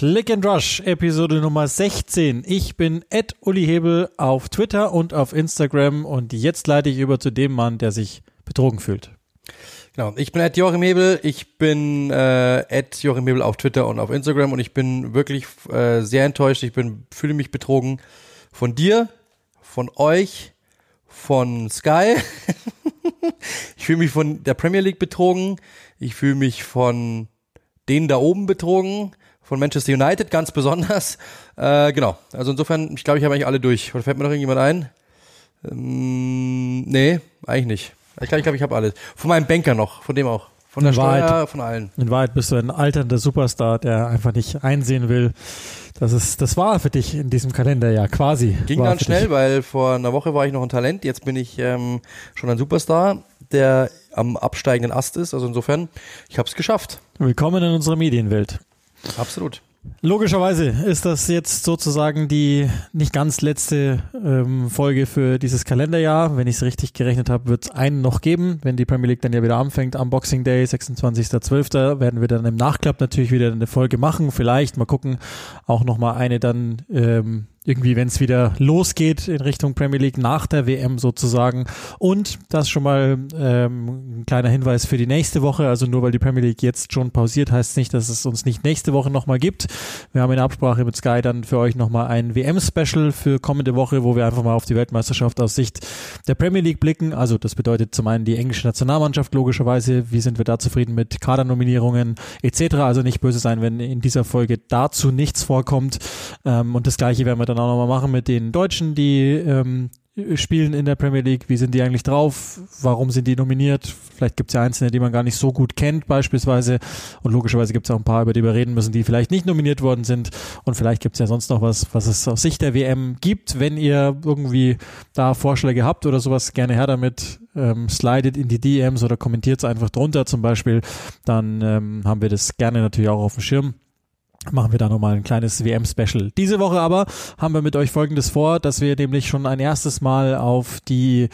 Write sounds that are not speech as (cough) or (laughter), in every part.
Click and Rush, Episode Nummer 16. Ich bin Ed Uli Hebel auf Twitter und auf Instagram und jetzt leite ich über zu dem Mann, der sich betrogen fühlt. Genau, ich bin Ed Joachim Hebel, ich bin äh, Ed Joachim Hebel auf Twitter und auf Instagram und ich bin wirklich äh, sehr enttäuscht. Ich bin fühle mich betrogen von dir, von euch, von Sky. (laughs) ich fühle mich von der Premier League betrogen. Ich fühle mich von denen da oben betrogen von Manchester United ganz besonders. (laughs) Äh, genau. Also insofern, ich glaube, ich habe eigentlich alle durch. Oder fällt mir noch irgendjemand ein? Ähm, nee, eigentlich nicht. Ich glaube, ich, glaub, ich habe alles. Von meinem Banker noch, von dem auch. Von der in Wahrheit, Steuer, von allen. In Wahrheit bist du ein alternder Superstar, der einfach nicht einsehen will. Das ist, das war für dich in diesem Kalenderjahr quasi. Ging ganz schnell, dich. weil vor einer Woche war ich noch ein Talent, jetzt bin ich ähm, schon ein Superstar, der am absteigenden Ast ist. Also insofern, ich habe es geschafft. Willkommen in unserer Medienwelt. Absolut. Logischerweise ist das jetzt sozusagen die nicht ganz letzte ähm, Folge für dieses Kalenderjahr. Wenn ich es richtig gerechnet habe, wird es einen noch geben. Wenn die Premier League dann ja wieder anfängt am Boxing Day, 26.12., werden wir dann im Nachklapp natürlich wieder eine Folge machen. Vielleicht mal gucken, auch nochmal eine dann ähm, irgendwie, wenn es wieder losgeht in Richtung Premier League nach der WM sozusagen. Und das schon mal ähm, ein kleiner Hinweis für die nächste Woche. Also nur weil die Premier League jetzt schon pausiert, heißt nicht, dass es uns nicht nächste Woche nochmal gibt. Wir haben in Absprache mit Sky dann für euch nochmal ein WM-Special für kommende Woche, wo wir einfach mal auf die Weltmeisterschaft aus Sicht der Premier League blicken. Also das bedeutet zum einen die englische Nationalmannschaft logischerweise. Wie sind wir da zufrieden mit Kadernominierungen etc. Also nicht böse sein, wenn in dieser Folge dazu nichts vorkommt. Ähm, und das gleiche werden wir dann auch nochmal machen mit den Deutschen, die ähm, spielen in der Premier League. Wie sind die eigentlich drauf? Warum sind die nominiert? Vielleicht gibt es ja Einzelne, die man gar nicht so gut kennt, beispielsweise. Und logischerweise gibt es auch ein paar, über die wir reden müssen, die vielleicht nicht nominiert worden sind. Und vielleicht gibt es ja sonst noch was, was es aus Sicht der WM gibt. Wenn ihr irgendwie da Vorschläge habt oder sowas, gerne her damit. Ähm, slidet in die DMs oder kommentiert es einfach drunter zum Beispiel. Dann ähm, haben wir das gerne natürlich auch auf dem Schirm machen wir da nochmal ein kleines WM-Special. Diese Woche aber haben wir mit euch Folgendes vor, dass wir nämlich schon ein erstes Mal auf die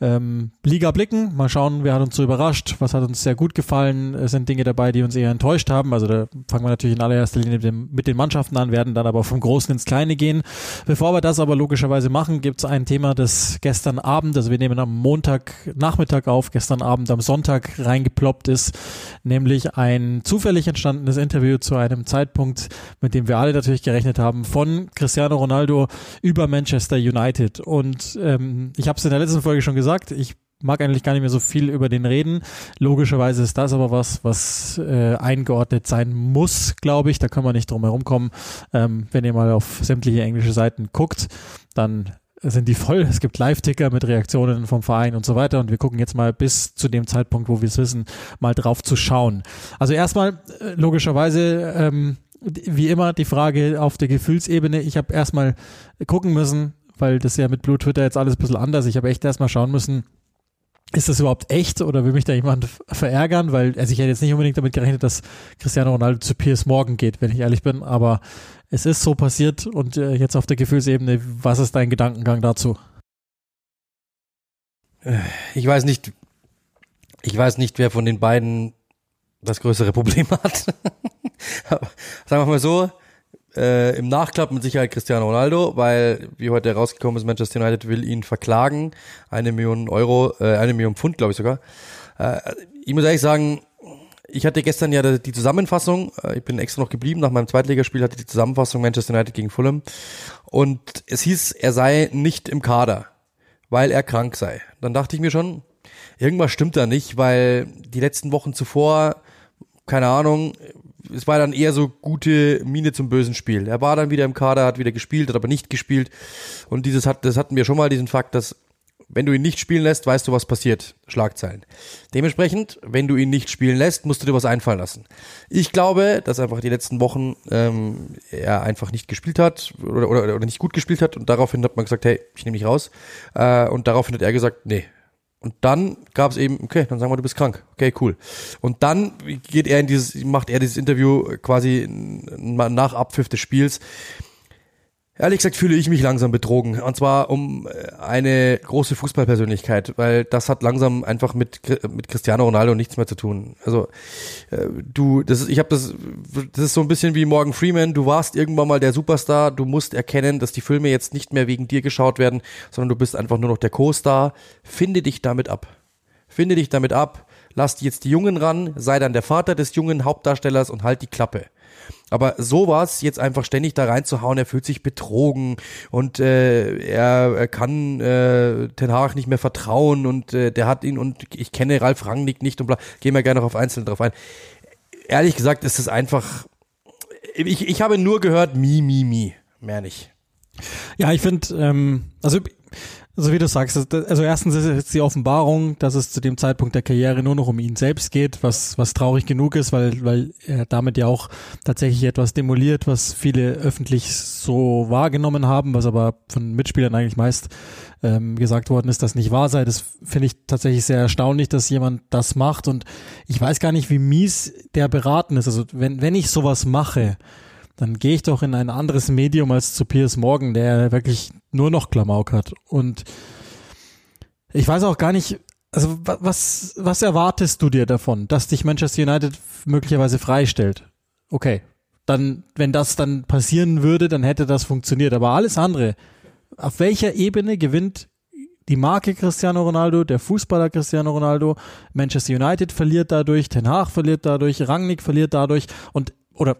ähm, Liga blicken. Mal schauen, wer hat uns so überrascht, was hat uns sehr gut gefallen. Es sind Dinge dabei, die uns eher enttäuscht haben. Also da fangen wir natürlich in allererster Linie mit, dem, mit den Mannschaften an, werden dann aber vom Großen ins Kleine gehen. Bevor wir das aber logischerweise machen, gibt es ein Thema, das gestern Abend, also wir nehmen am Montag Nachmittag auf, gestern Abend am Sonntag reingeploppt ist, nämlich ein zufällig entstandenes Interview zu einem Zeitpunkt, Punkt, mit dem wir alle natürlich gerechnet haben, von Cristiano Ronaldo über Manchester United. Und ähm, ich habe es in der letzten Folge schon gesagt, ich mag eigentlich gar nicht mehr so viel über den reden. Logischerweise ist das aber was, was äh, eingeordnet sein muss, glaube ich. Da kann man nicht drum herum kommen. Ähm, wenn ihr mal auf sämtliche englische Seiten guckt, dann sind die voll. Es gibt Live-Ticker mit Reaktionen vom Verein und so weiter. Und wir gucken jetzt mal bis zu dem Zeitpunkt, wo wir es wissen, mal drauf zu schauen. Also erstmal, äh, logischerweise, ähm, wie immer die Frage auf der Gefühlsebene. Ich habe erstmal gucken müssen, weil das ja mit Blue Twitter jetzt alles ein bisschen anders. Ich habe echt erstmal schauen müssen, ist das überhaupt echt oder will mich da jemand verärgern? Weil also ich hätte jetzt nicht unbedingt damit gerechnet, dass Cristiano Ronaldo zu Piers Morgan geht, wenn ich ehrlich bin. Aber es ist so passiert und äh, jetzt auf der Gefühlsebene, was ist dein Gedankengang dazu? Ich weiß nicht, ich weiß nicht, wer von den beiden das größere Problem hat. (laughs) Sagen wir mal so, äh, im Nachklapp mit Sicherheit Cristiano Ronaldo, weil, wie heute herausgekommen ist, Manchester United will ihn verklagen. Eine Million Euro, äh, eine Million Pfund, glaube ich sogar. Äh, ich muss ehrlich sagen, ich hatte gestern ja die Zusammenfassung, äh, ich bin extra noch geblieben, nach meinem Zweitligaspiel hatte die Zusammenfassung Manchester United gegen Fulham. Und es hieß, er sei nicht im Kader, weil er krank sei. Dann dachte ich mir schon, irgendwas stimmt da nicht, weil die letzten Wochen zuvor keine Ahnung, es war dann eher so gute Miene zum bösen Spiel. Er war dann wieder im Kader, hat wieder gespielt, hat aber nicht gespielt. Und dieses hat, das hatten wir schon mal diesen Fakt, dass wenn du ihn nicht spielen lässt, weißt du, was passiert. Schlagzeilen. Dementsprechend, wenn du ihn nicht spielen lässt, musst du dir was einfallen lassen. Ich glaube, dass einfach die letzten Wochen ähm, er einfach nicht gespielt hat oder, oder, oder nicht gut gespielt hat und daraufhin hat man gesagt, hey, ich nehme dich raus. Äh, und daraufhin hat er gesagt, nee, und dann gab es eben, okay, dann sagen wir, du bist krank. Okay, cool. Und dann geht er in dieses, macht er dieses Interview quasi nach Abpfiff des Spiels. Ehrlich gesagt fühle ich mich langsam betrogen. Und zwar um äh, eine große Fußballpersönlichkeit, weil das hat langsam einfach mit, mit Cristiano Ronaldo nichts mehr zu tun. Also äh, du, das ist, ich habe das, das ist so ein bisschen wie Morgan Freeman. Du warst irgendwann mal der Superstar. Du musst erkennen, dass die Filme jetzt nicht mehr wegen dir geschaut werden, sondern du bist einfach nur noch der Co-Star. Finde dich damit ab. Finde dich damit ab. Lass jetzt die Jungen ran. Sei dann der Vater des jungen Hauptdarstellers und halt die Klappe. Aber sowas jetzt einfach ständig da reinzuhauen, er fühlt sich betrogen und äh, er, er kann äh, Ten Hag nicht mehr vertrauen und äh, der hat ihn und ich kenne Ralf Rangnick nicht und bla. Gehen wir gerne noch auf Einzelne drauf ein. Ehrlich gesagt ist es einfach, ich, ich habe nur gehört, mi, mi, mi, mehr nicht. Ja, ich finde, ähm, also so wie du sagst, also erstens ist es die Offenbarung, dass es zu dem Zeitpunkt der Karriere nur noch um ihn selbst geht, was, was traurig genug ist, weil, weil er damit ja auch tatsächlich etwas demoliert, was viele öffentlich so wahrgenommen haben, was aber von Mitspielern eigentlich meist ähm, gesagt worden ist, dass nicht wahr sei. Das finde ich tatsächlich sehr erstaunlich, dass jemand das macht und ich weiß gar nicht, wie mies der beraten ist. Also wenn, wenn ich sowas mache, dann gehe ich doch in ein anderes Medium als zu Piers Morgan, der wirklich nur noch Klamauk hat. Und ich weiß auch gar nicht, also was, was erwartest du dir davon, dass dich Manchester United möglicherweise freistellt? Okay, dann, wenn das dann passieren würde, dann hätte das funktioniert. Aber alles andere, auf welcher Ebene gewinnt die Marke Cristiano Ronaldo, der Fußballer Cristiano Ronaldo, Manchester United verliert dadurch, Ten Hag verliert dadurch, Rangnick verliert dadurch und oder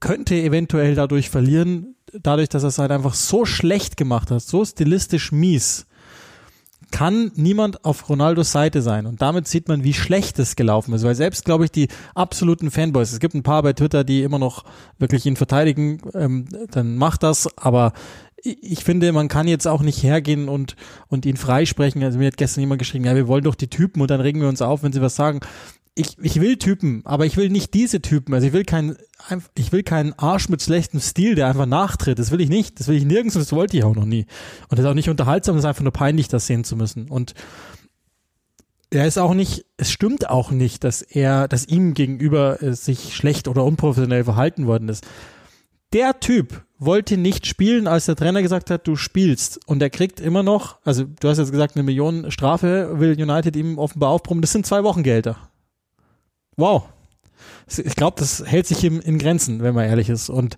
könnte eventuell dadurch verlieren, dadurch, dass er es halt einfach so schlecht gemacht hat, so stilistisch mies, kann niemand auf Ronaldos Seite sein. Und damit sieht man, wie schlecht es gelaufen ist. Weil selbst, glaube ich, die absoluten Fanboys, es gibt ein paar bei Twitter, die immer noch wirklich ihn verteidigen, ähm, dann macht das. Aber ich finde, man kann jetzt auch nicht hergehen und, und ihn freisprechen. Also mir hat gestern jemand geschrieben, ja, wir wollen doch die Typen und dann regen wir uns auf, wenn sie was sagen ich, ich will Typen, aber ich will nicht diese Typen. Also ich will keinen, ich will keinen Arsch mit schlechtem Stil, der einfach nachtritt. Das will ich nicht. Das will ich nirgends und das wollte ich auch noch nie. Und das ist auch nicht unterhaltsam, das ist einfach nur peinlich, das sehen zu müssen. Und er ist auch nicht, es stimmt auch nicht, dass er, dass ihm gegenüber äh, sich schlecht oder unprofessionell verhalten worden ist. Der Typ wollte nicht spielen, als der Trainer gesagt hat, du spielst. Und er kriegt immer noch, also du hast jetzt gesagt, eine Million Strafe will United ihm offenbar aufbrummen. Das sind zwei Wochengehälter. Wow. Ich glaube, das hält sich in, in Grenzen, wenn man ehrlich ist. Und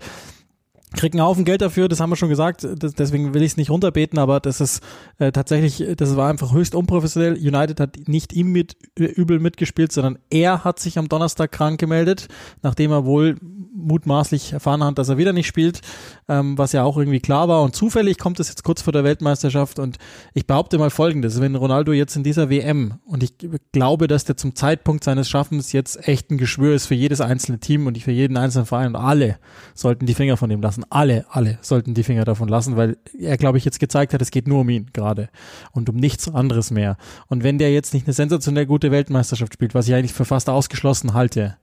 kriegt einen Haufen Geld dafür, das haben wir schon gesagt, das, deswegen will ich es nicht runterbeten, aber das ist äh, tatsächlich, das war einfach höchst unprofessionell. United hat nicht ihm mit äh, übel mitgespielt, sondern er hat sich am Donnerstag krank gemeldet, nachdem er wohl mutmaßlich erfahren hat, dass er wieder nicht spielt, ähm, was ja auch irgendwie klar war. Und zufällig kommt es jetzt kurz vor der Weltmeisterschaft und ich behaupte mal folgendes, wenn Ronaldo jetzt in dieser WM und ich glaube, dass der zum Zeitpunkt seines Schaffens jetzt echt ein Geschwür ist für jedes einzelne Team und für jeden einzelnen Verein und alle sollten die Finger von ihm lassen alle, alle sollten die Finger davon lassen, weil er, glaube ich, jetzt gezeigt hat, es geht nur um ihn gerade und um nichts anderes mehr. Und wenn der jetzt nicht eine sensationell gute Weltmeisterschaft spielt, was ich eigentlich für fast ausgeschlossen halte,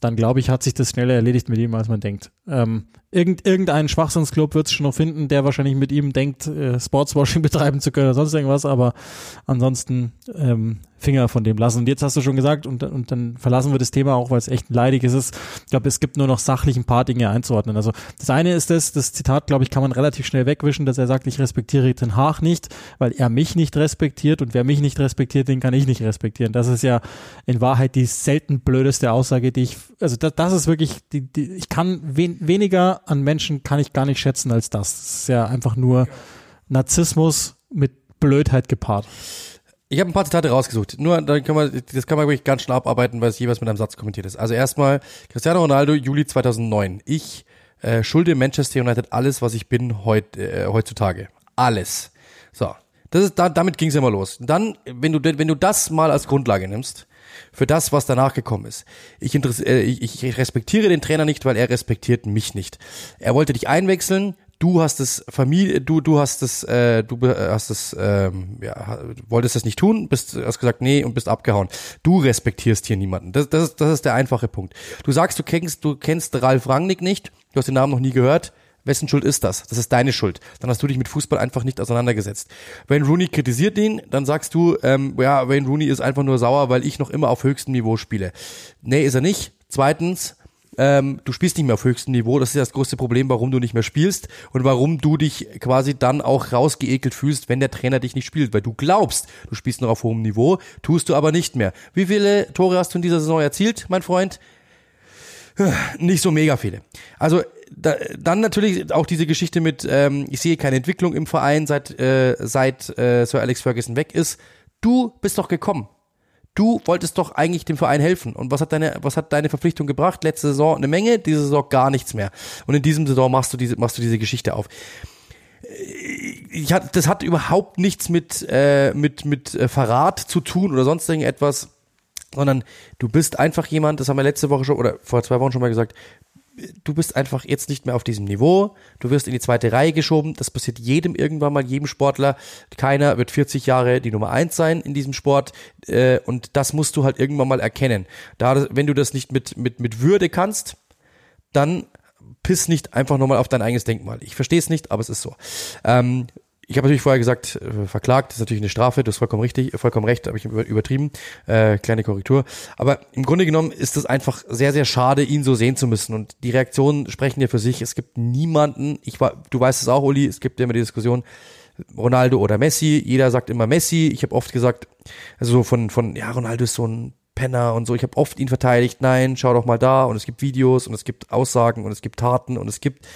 dann glaube ich, hat sich das schneller erledigt mit ihm, als man denkt. Ähm, irgend, irgendeinen Schwachsinnsclub wird es schon noch finden, der wahrscheinlich mit ihm denkt, äh, Sportswashing (laughs) betreiben zu können oder sonst irgendwas, aber ansonsten ähm, Finger von dem lassen. Und jetzt hast du schon gesagt, und, und dann verlassen wir das Thema auch, weil es echt ein leidiges ist. Ich glaube, es gibt nur noch sachlich ein paar Dinge einzuordnen. Also das eine ist das, das Zitat, glaube ich, kann man relativ schnell wegwischen, dass er sagt, ich respektiere den Haag nicht, weil er mich nicht respektiert und wer mich nicht respektiert, den kann ich nicht respektieren. Das ist ja in Wahrheit die selten blödeste Aussage, die ich, also das, das ist wirklich, die, die, ich kann wen, weniger an Menschen kann ich gar nicht schätzen als das. Das ist ja einfach nur Narzissmus mit Blödheit gepaart. Ich habe ein paar Zitate rausgesucht. Nur, dann kann man, das kann man wirklich ganz schnell abarbeiten, weil es jeweils mit einem Satz kommentiert ist. Also erstmal Cristiano Ronaldo, Juli 2009. Ich äh, schulde Manchester United alles, was ich bin heut, äh, heutzutage. Alles. So, das ist da, damit ging es immer los. Dann, wenn du wenn du das mal als Grundlage nimmst für das, was danach gekommen ist. Ich, äh, ich, ich respektiere den Trainer nicht, weil er respektiert mich nicht. Er wollte dich einwechseln, du hast es Familie, du du hast es, äh, du hast es, ähm, ja, wolltest das nicht tun, bist hast gesagt nee und bist abgehauen. Du respektierst hier niemanden. Das, das ist das ist der einfache Punkt. Du sagst, du kennst du kennst Ralf Rangnick nicht, du hast den Namen noch nie gehört. Wessen Schuld ist das? Das ist deine Schuld. Dann hast du dich mit Fußball einfach nicht auseinandergesetzt. Wayne Rooney kritisiert ihn, dann sagst du, ähm, ja, Wayne Rooney ist einfach nur sauer, weil ich noch immer auf höchstem Niveau spiele. Nee, ist er nicht. Zweitens, ähm, du spielst nicht mehr auf höchstem Niveau. Das ist das größte Problem, warum du nicht mehr spielst und warum du dich quasi dann auch rausgeekelt fühlst, wenn der Trainer dich nicht spielt, weil du glaubst, du spielst noch auf hohem Niveau, tust du aber nicht mehr. Wie viele Tore hast du in dieser Saison erzielt, mein Freund? Nicht so mega viele. Also da, dann natürlich auch diese Geschichte mit, ähm, ich sehe keine Entwicklung im Verein, seit, äh, seit äh, Sir Alex Ferguson weg ist. Du bist doch gekommen. Du wolltest doch eigentlich dem Verein helfen. Und was hat deine, was hat deine Verpflichtung gebracht? Letzte Saison eine Menge, diese Saison gar nichts mehr. Und in diesem Saison machst du diese, machst du diese Geschichte auf. Ich hat, das hat überhaupt nichts mit, äh, mit, mit äh, Verrat zu tun oder sonst irgendetwas sondern du bist einfach jemand, das haben wir letzte Woche schon oder vor zwei Wochen schon mal gesagt, du bist einfach jetzt nicht mehr auf diesem Niveau, du wirst in die zweite Reihe geschoben, das passiert jedem irgendwann mal, jedem Sportler, keiner wird 40 Jahre die Nummer eins sein in diesem Sport äh, und das musst du halt irgendwann mal erkennen. Da, wenn du das nicht mit, mit, mit Würde kannst, dann piss nicht einfach nochmal auf dein eigenes Denkmal. Ich verstehe es nicht, aber es ist so. Ähm, ich habe natürlich vorher gesagt, äh, verklagt, ist natürlich eine Strafe, das ist vollkommen richtig, vollkommen recht, habe ich übertrieben, äh, kleine Korrektur. Aber im Grunde genommen ist es einfach sehr, sehr schade, ihn so sehen zu müssen. Und die Reaktionen sprechen ja für sich. Es gibt niemanden, ich war, du weißt es auch, Uli, es gibt immer die Diskussion, Ronaldo oder Messi, jeder sagt immer Messi. Ich habe oft gesagt, also so von, von, ja, Ronaldo ist so ein Penner und so. Ich habe oft ihn verteidigt, nein, schau doch mal da und es gibt Videos und es gibt Aussagen und es gibt Taten und es gibt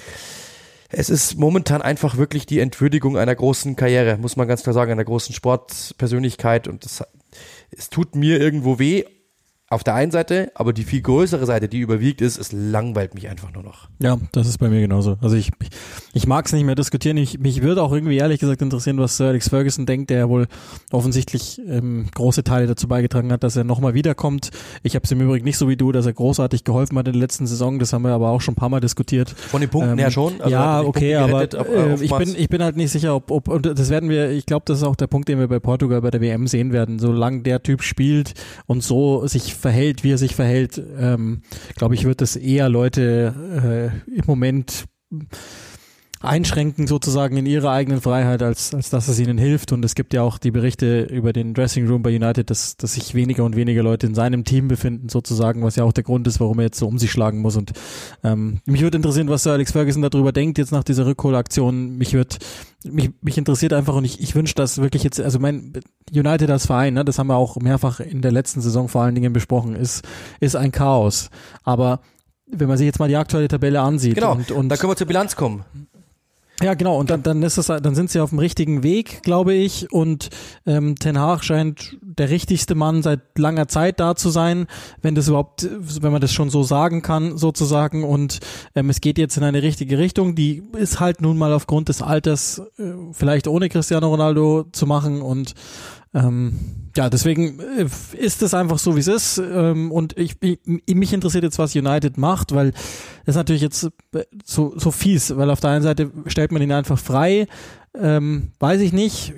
es ist momentan einfach wirklich die Entwürdigung einer großen Karriere, muss man ganz klar sagen, einer großen Sportpersönlichkeit und das, es tut mir irgendwo weh, auf der einen Seite, aber die viel größere Seite, die überwiegt ist, es langweilt mich einfach nur noch. Ja, das ist bei mir genauso. Also ich, ich, ich mag es nicht mehr diskutieren. Ich, mich würde auch irgendwie ehrlich gesagt interessieren, was Sir Alex Ferguson denkt, der ja wohl offensichtlich ähm, große Teile dazu beigetragen hat, dass er nochmal wiederkommt. Ich habe es im Übrigen nicht so wie du, dass er großartig geholfen hat in der letzten Saison. Das haben wir aber auch schon ein paar Mal diskutiert. Von den Punkten ähm, her schon? Also ja, okay, aber äh, ich, bin, ich bin halt nicht sicher, ob, ob und das werden wir, ich glaube, das ist auch der Punkt, den wir bei Portugal bei der WM sehen werden. Solange der Typ spielt und so sich verhält, wie er sich verhält, ähm, glaube ich, wird es eher Leute äh, im Moment einschränken sozusagen in ihrer eigenen Freiheit, als, als dass es ihnen hilft. Und es gibt ja auch die Berichte über den Dressing Room bei United, dass, dass sich weniger und weniger Leute in seinem Team befinden, sozusagen, was ja auch der Grund ist, warum er jetzt so um sich schlagen muss. Und ähm, mich würde interessieren, was Sir Alex Ferguson darüber denkt, jetzt nach dieser Rückholaktion. Mich wird, mich, mich interessiert einfach und ich, ich wünsche das wirklich jetzt, also mein United als Verein, ne, das haben wir auch mehrfach in der letzten Saison vor allen Dingen besprochen, ist, ist ein Chaos. Aber wenn man sich jetzt mal die aktuelle Tabelle ansieht. Genau, und, und da können wir zur Bilanz kommen. Ja, genau. Und dann, dann ist es, dann sind sie auf dem richtigen Weg, glaube ich. Und ähm, Ten Hag scheint der richtigste Mann seit langer Zeit da zu sein, wenn das überhaupt, wenn man das schon so sagen kann, sozusagen. Und ähm, es geht jetzt in eine richtige Richtung. Die ist halt nun mal aufgrund des Alters äh, vielleicht ohne Cristiano Ronaldo zu machen. Und ähm, ja, deswegen äh, ist es einfach so, wie es ist. Ähm, und ich, ich, mich interessiert jetzt, was United macht, weil das ist natürlich jetzt äh, so, so fies, weil auf der einen Seite stellt man ihn einfach frei. Ähm, weiß ich nicht,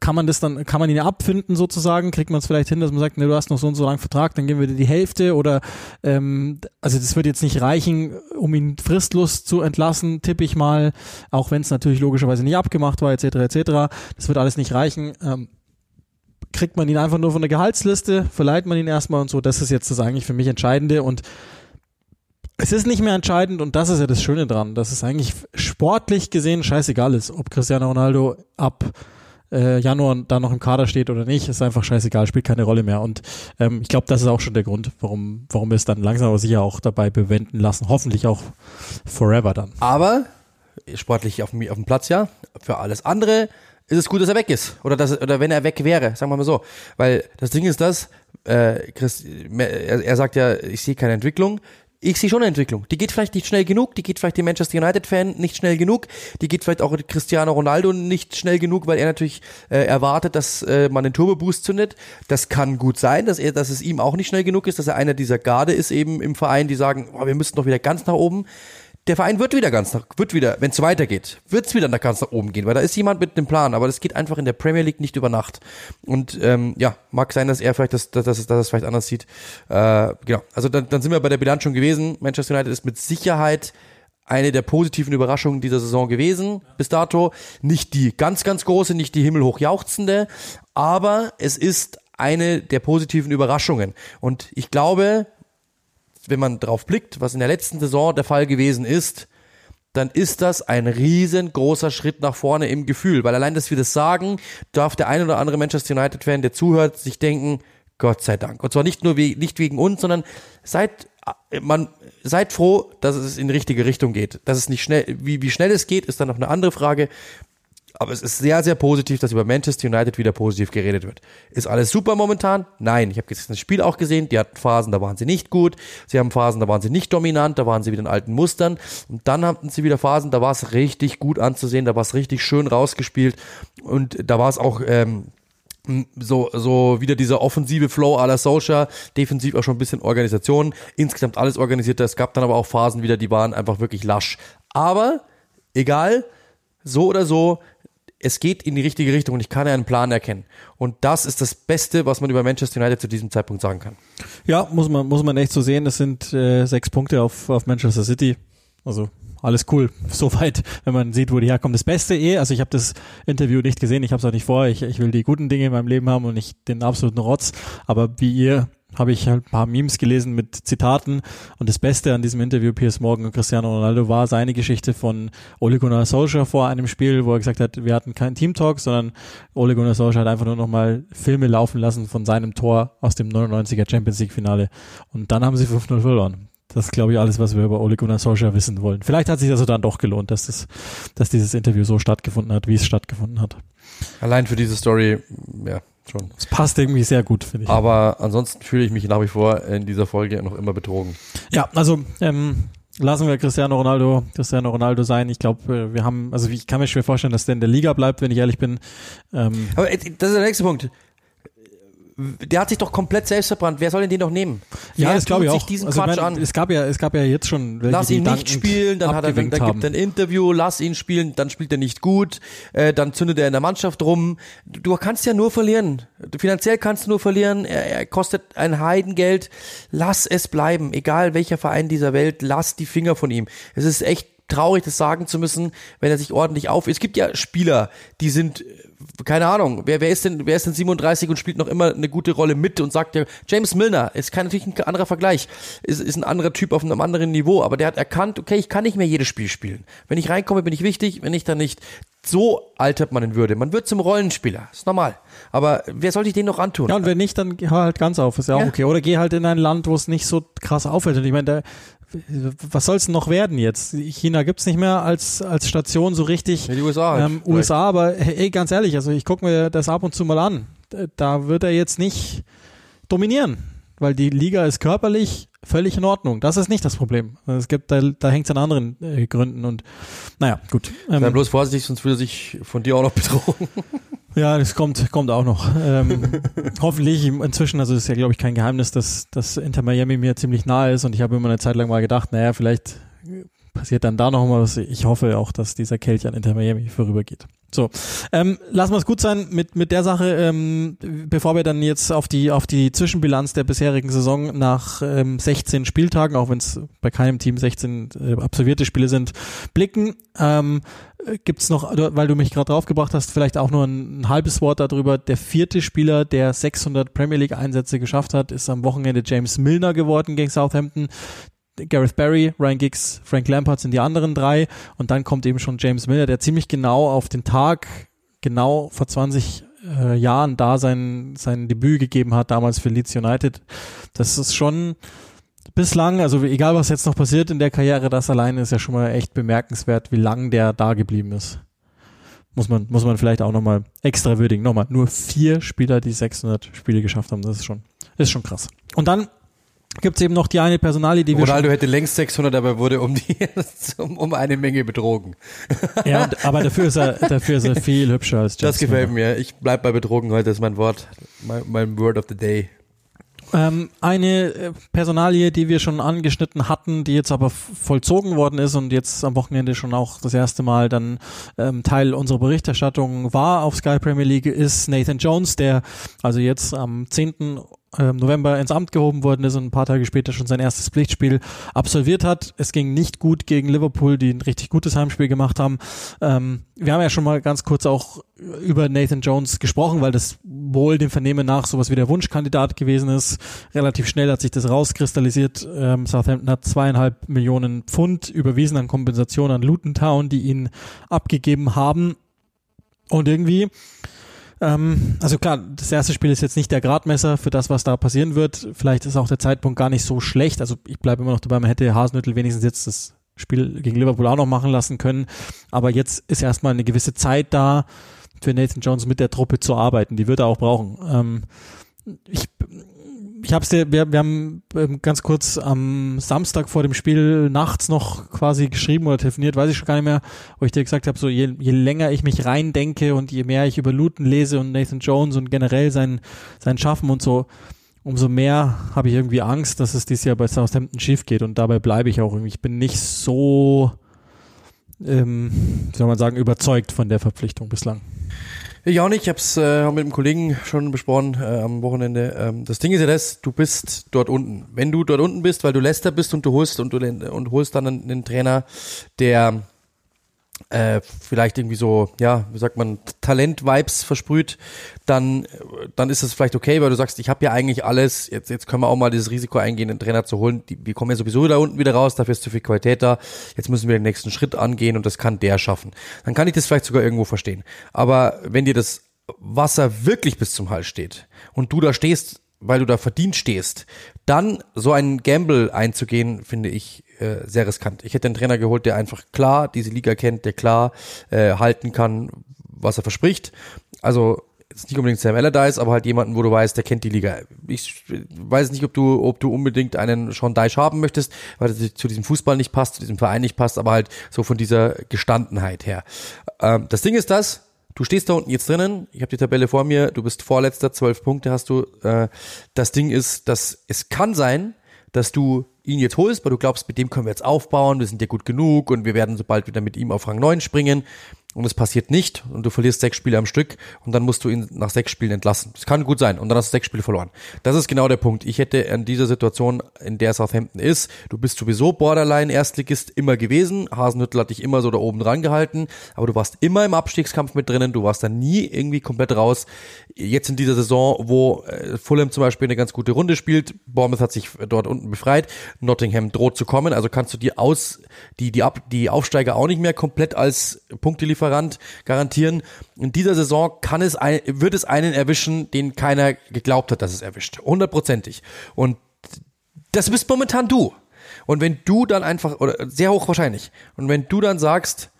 kann man das dann, kann man ihn abfinden sozusagen? Kriegt man es vielleicht hin, dass man sagt, ne, du hast noch so und so langen Vertrag, dann geben wir dir die Hälfte oder ähm, also das wird jetzt nicht reichen, um ihn fristlos zu entlassen, tippe ich mal, auch wenn es natürlich logischerweise nicht abgemacht war, etc. etc. Das wird alles nicht reichen. Ähm, kriegt man ihn einfach nur von der Gehaltsliste, verleiht man ihn erstmal und so. Das ist jetzt das eigentlich für mich Entscheidende und es ist nicht mehr entscheidend und das ist ja das Schöne dran, dass es eigentlich sportlich gesehen scheißegal ist, ob Cristiano Ronaldo ab äh, Januar da noch im Kader steht oder nicht, ist einfach scheißegal, spielt keine Rolle mehr. Und ähm, ich glaube, das ist auch schon der Grund, warum, warum wir es dann langsam aber sicher auch dabei bewenden lassen. Hoffentlich auch forever dann. Aber sportlich auf auf dem Platz ja, für alles andere ist es gut, dass er weg ist. Oder, dass, oder wenn er weg wäre, sagen wir mal so. Weil das Ding ist das, äh, Chris, er, er sagt ja, ich sehe keine Entwicklung. Ich sehe schon eine Entwicklung. Die geht vielleicht nicht schnell genug, die geht vielleicht dem Manchester United-Fan nicht schnell genug, die geht vielleicht auch Cristiano Ronaldo nicht schnell genug, weil er natürlich äh, erwartet, dass äh, man den Turbo-Boost zündet. Das kann gut sein, dass er, dass es ihm auch nicht schnell genug ist, dass er einer dieser Garde ist eben im Verein, die sagen, oh, wir müssen doch wieder ganz nach oben der Verein wird wieder ganz nach, wird wieder, wenn es weitergeht, wird es wieder nach ganz nach oben gehen, weil da ist jemand mit einem Plan, aber das geht einfach in der Premier League nicht über Nacht. Und ähm, ja, mag sein, dass er vielleicht das, das, das, das vielleicht anders sieht. Äh, genau. Also dann, dann sind wir bei der Bilanz schon gewesen. Manchester United ist mit Sicherheit eine der positiven Überraschungen dieser Saison gewesen bis dato. Nicht die ganz, ganz große, nicht die himmelhoch jauchzende, aber es ist eine der positiven Überraschungen. Und ich glaube, wenn man drauf blickt, was in der letzten Saison der Fall gewesen ist, dann ist das ein riesengroßer Schritt nach vorne im Gefühl, weil allein, dass wir das sagen, darf der ein oder andere Manchester United-Fan, der zuhört, sich denken, Gott sei Dank. Und zwar nicht nur we nicht wegen uns, sondern seid man seid froh, dass es in die richtige Richtung geht. Dass es nicht schnell, wie, wie schnell es geht, ist dann noch eine andere Frage. Aber es ist sehr, sehr positiv, dass über Manchester United wieder positiv geredet wird. Ist alles super momentan? Nein. Ich habe das Spiel auch gesehen. Die hatten Phasen, da waren sie nicht gut. Sie haben Phasen, da waren sie nicht dominant. Da waren sie wieder in alten Mustern. Und dann hatten sie wieder Phasen, da war es richtig gut anzusehen. Da war es richtig schön rausgespielt. Und da war es auch ähm, so, so wieder dieser offensive Flow à la Solskjaer, defensiv auch schon ein bisschen Organisation, insgesamt alles organisierter. Es gab dann aber auch Phasen wieder, die waren einfach wirklich lasch. Aber egal, so oder so, es geht in die richtige Richtung und ich kann einen Plan erkennen. Und das ist das Beste, was man über Manchester United zu diesem Zeitpunkt sagen kann. Ja, muss man, muss man echt so sehen. Das sind äh, sechs Punkte auf, auf Manchester City. Also alles cool. (laughs) Soweit, wenn man sieht, wo die herkommen. Das Beste eh, also ich habe das Interview nicht gesehen, ich habe es auch nicht vor. Ich, ich will die guten Dinge in meinem Leben haben und nicht den absoluten Rotz. Aber wie ihr habe ich halt ein paar Memes gelesen mit Zitaten und das Beste an diesem Interview Piers Morgan und Cristiano Ronaldo war seine Geschichte von Ole Gunnar Solskjaer vor einem Spiel, wo er gesagt hat, wir hatten keinen Team Talk, sondern Ole Gunnar Solskjaer hat einfach nur nochmal Filme laufen lassen von seinem Tor aus dem 99er Champions League Finale und dann haben sie 5-0 verloren. Das ist, glaube ich, alles, was wir über Ole Gunnar Solskjaer wissen wollen. Vielleicht hat sich das also dann doch gelohnt, dass, das, dass dieses Interview so stattgefunden hat, wie es stattgefunden hat. Allein für diese Story, ja, schon. Es passt irgendwie sehr gut, finde ich. Aber ansonsten fühle ich mich nach wie vor in dieser Folge noch immer betrogen. Ja, also ähm, lassen wir Cristiano Ronaldo, Cristiano Ronaldo sein. Ich glaube, äh, wir haben, also ich kann mir schwer vorstellen, dass der in der Liga bleibt, wenn ich ehrlich bin. Ähm, Aber das ist der nächste Punkt der hat sich doch komplett selbst verbrannt. Wer soll denn den noch nehmen? Wer ja, das glaube ich auch. diesen also, Quatsch meine, an? Es gab ja, es gab ja jetzt schon welche, Lass ihn nicht spielen, dann hat er, dann, dann gibt er ein Interview, lass ihn spielen, dann spielt er nicht gut, äh, dann zündet er in der Mannschaft rum. Du kannst ja nur verlieren. Finanziell kannst du nur verlieren. Er, er kostet ein Heidengeld. Lass es bleiben. Egal welcher Verein dieser Welt, lass die Finger von ihm. Es ist echt traurig, das sagen zu müssen, wenn er sich ordentlich auf. Es gibt ja Spieler, die sind keine Ahnung, wer, wer ist denn, wer ist denn 37 und spielt noch immer eine gute Rolle mit und sagt ja, James Milner ist kein, natürlich ein anderer Vergleich, ist, ist ein anderer Typ auf einem anderen Niveau, aber der hat erkannt, okay, ich kann nicht mehr jedes Spiel spielen. Wenn ich reinkomme, bin ich wichtig, wenn ich dann nicht, so altert man in Würde. Man wird zum Rollenspieler, ist normal. Aber wer soll ich den noch antun? Ja, und wenn nicht, dann geh halt ganz auf, ist ja auch ja. okay. Oder geh halt in ein Land, wo es nicht so krass auffällt. Und ich meine, was soll es noch werden jetzt? China gibt's nicht mehr als, als Station so richtig. Ja, die USA. Halt ähm, USA, aber hey, ganz ehrlich, also ich gucke mir das ab und zu mal an. Da wird er jetzt nicht dominieren, weil die Liga ist körperlich völlig in Ordnung. Das ist nicht das Problem. Es gibt, da, da hängt es an anderen äh, Gründen und naja, gut. Ähm, Sei bloß vorsichtig, sonst würde er sich von dir auch noch bedrohen. (laughs) Ja, das kommt, kommt auch noch. Ähm, (laughs) hoffentlich inzwischen, also es ist ja glaube ich kein Geheimnis, dass, dass Inter Miami mir ziemlich nahe ist und ich habe immer eine Zeit lang mal gedacht, naja, vielleicht passiert dann da noch mal was. Ich hoffe auch, dass dieser Kelch an Inter Miami vorübergeht. So, ähm, lassen wir es gut sein mit mit der Sache, ähm, bevor wir dann jetzt auf die auf die Zwischenbilanz der bisherigen Saison nach ähm, 16 Spieltagen, auch wenn es bei keinem Team 16 äh, absolvierte Spiele sind, blicken. Ähm, Gibt's noch, weil du mich gerade draufgebracht hast, vielleicht auch nur ein, ein, halbes Wort darüber. Der vierte Spieler, der 600 Premier League Einsätze geschafft hat, ist am Wochenende James Milner geworden gegen Southampton. Gareth Barry, Ryan Giggs, Frank Lampard sind die anderen drei. Und dann kommt eben schon James Miller, der ziemlich genau auf den Tag, genau vor 20 äh, Jahren da sein, sein Debüt gegeben hat, damals für Leeds United. Das ist schon bislang, also egal was jetzt noch passiert in der Karriere, das alleine ist ja schon mal echt bemerkenswert, wie lang der da geblieben ist. Muss man, muss man vielleicht auch nochmal extra würdigen. Nochmal, nur vier Spieler, die 600 Spiele geschafft haben, das ist schon, ist schon krass. Und dann gibt es eben noch die eine Personalie, die wir Ronaldo hätte längst 600, aber wurde um die (laughs) um, um eine Menge betrogen. Ja, und, aber dafür ist er dafür ist er viel hübscher als James Das gefällt mir. Ich bleib bei betrogen heute ist mein Wort, mein, mein Word of the Day. Ähm, eine äh, Personalie, die wir schon angeschnitten hatten, die jetzt aber vollzogen worden ist und jetzt am Wochenende schon auch das erste Mal dann ähm, Teil unserer Berichterstattung war auf Sky Premier League, ist Nathan Jones, der also jetzt am 10. ähm, November ins Amt gehoben worden ist und ein paar Tage später schon sein erstes Pflichtspiel absolviert hat. Es ging nicht gut gegen Liverpool, die ein richtig gutes Heimspiel gemacht haben. Ähm, wir haben ja schon mal ganz kurz auch über Nathan Jones gesprochen, weil das wohl dem Vernehmen nach sowas wie der Wunschkandidat gewesen ist. Relativ schnell hat sich das rauskristallisiert. Ähm, Southampton hat zweieinhalb Millionen Pfund überwiesen an Kompensation an Luton Town, die ihn abgegeben haben. Und irgendwie ähm, also klar, das erste Spiel ist jetzt nicht der Gradmesser für das, was da passieren wird. Vielleicht ist auch der Zeitpunkt gar nicht so schlecht. Also ich bleibe immer noch dabei, man hätte Hasenhüttel wenigstens jetzt das Spiel gegen Liverpool auch noch machen lassen können. Aber jetzt ist erstmal eine gewisse Zeit da, für Nathan Jones mit der Truppe zu arbeiten. Die wird er auch brauchen. Ähm, ich ich hab's dir, wir, wir haben ähm, ganz kurz am Samstag vor dem Spiel nachts noch quasi geschrieben oder telefoniert, weiß ich schon gar nicht mehr, wo ich dir gesagt habe, so je, je länger ich mich reindenke und je mehr ich über Luton lese und Nathan Jones und generell sein, sein Schaffen und so, umso mehr habe ich irgendwie Angst, dass es dieses Jahr bei Southampton schief geht und dabei bleibe ich auch irgendwie. Ich bin nicht so, ähm, wie soll man sagen, überzeugt von der Verpflichtung bislang. Ich auch nicht, ich habe es äh, mit einem Kollegen schon besprochen äh, am Wochenende. Ähm, das Ding ist ja das, du bist dort unten. Wenn du dort unten bist, weil du Leicester bist und du holst und du und holst dann einen, einen Trainer, der äh, vielleicht irgendwie so, ja, wie sagt man, Talent-Vibes versprüht, dann, dann ist es vielleicht okay, weil du sagst, ich habe ja eigentlich alles, jetzt, jetzt können wir auch mal dieses Risiko eingehen, den Trainer zu holen. Die, wir kommen ja sowieso da unten wieder raus, dafür ist zu viel Qualität da. Jetzt müssen wir den nächsten Schritt angehen und das kann der schaffen. Dann kann ich das vielleicht sogar irgendwo verstehen. Aber wenn dir das Wasser wirklich bis zum Hals steht und du da stehst, weil du da verdient stehst, dann so einen Gamble einzugehen, finde ich äh, sehr riskant. Ich hätte einen Trainer geholt, der einfach klar diese Liga kennt, der klar äh, halten kann, was er verspricht. Also jetzt nicht unbedingt Sam Allardyce, aber halt jemanden, wo du weißt, der kennt die Liga. Ich weiß nicht, ob du, ob du unbedingt einen Sean Dyche haben möchtest, weil er zu diesem Fußball nicht passt, zu diesem Verein nicht passt, aber halt so von dieser Gestandenheit her. Ähm, das Ding ist das, du stehst da unten jetzt drinnen, ich habe die Tabelle vor mir, du bist Vorletzter, zwölf Punkte hast du. Äh, das Ding ist, dass es kann sein, dass du ihn jetzt holst, weil du glaubst, mit dem können wir jetzt aufbauen, wir sind ja gut genug und wir werden sobald wieder mit ihm auf Rang 9 springen und es passiert nicht und du verlierst sechs Spiele am Stück und dann musst du ihn nach sechs Spielen entlassen. Das kann gut sein und dann hast du sechs Spiele verloren. Das ist genau der Punkt. Ich hätte in dieser Situation, in der Southampton ist, du bist sowieso Borderline Erstligist immer gewesen. Hasenhüttel hat dich immer so da oben dran gehalten, aber du warst immer im Abstiegskampf mit drinnen. Du warst da nie irgendwie komplett raus. Jetzt in dieser Saison, wo äh, Fulham zum Beispiel eine ganz gute Runde spielt, Bournemouth hat sich dort unten befreit, Nottingham droht zu kommen, also kannst du die aus, die, die, Ab, die Aufsteiger auch nicht mehr komplett als Punktelieferant Lieferant garantieren. In dieser Saison kann es ein, wird es einen erwischen, den keiner geglaubt hat, dass es erwischt. Hundertprozentig. Und das bist momentan du. Und wenn du dann einfach, oder sehr hoch wahrscheinlich, und wenn du dann sagst,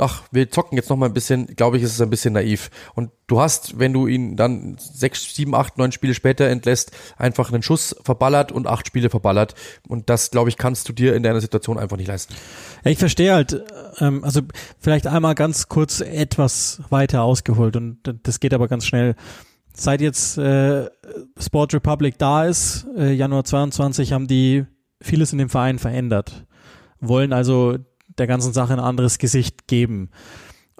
ach, wir zocken jetzt noch mal ein bisschen, glaube ich, ist es ein bisschen naiv. Und du hast, wenn du ihn dann sechs, sieben, acht, neun Spiele später entlässt, einfach einen Schuss verballert und acht Spiele verballert. Und das, glaube ich, kannst du dir in deiner Situation einfach nicht leisten. Ich verstehe halt, ähm, also vielleicht einmal ganz kurz etwas weiter ausgeholt und das geht aber ganz schnell. Seit jetzt äh, Sport Republic da ist, äh, Januar 22, haben die vieles in dem Verein verändert. Wollen also der ganzen Sache ein anderes Gesicht geben.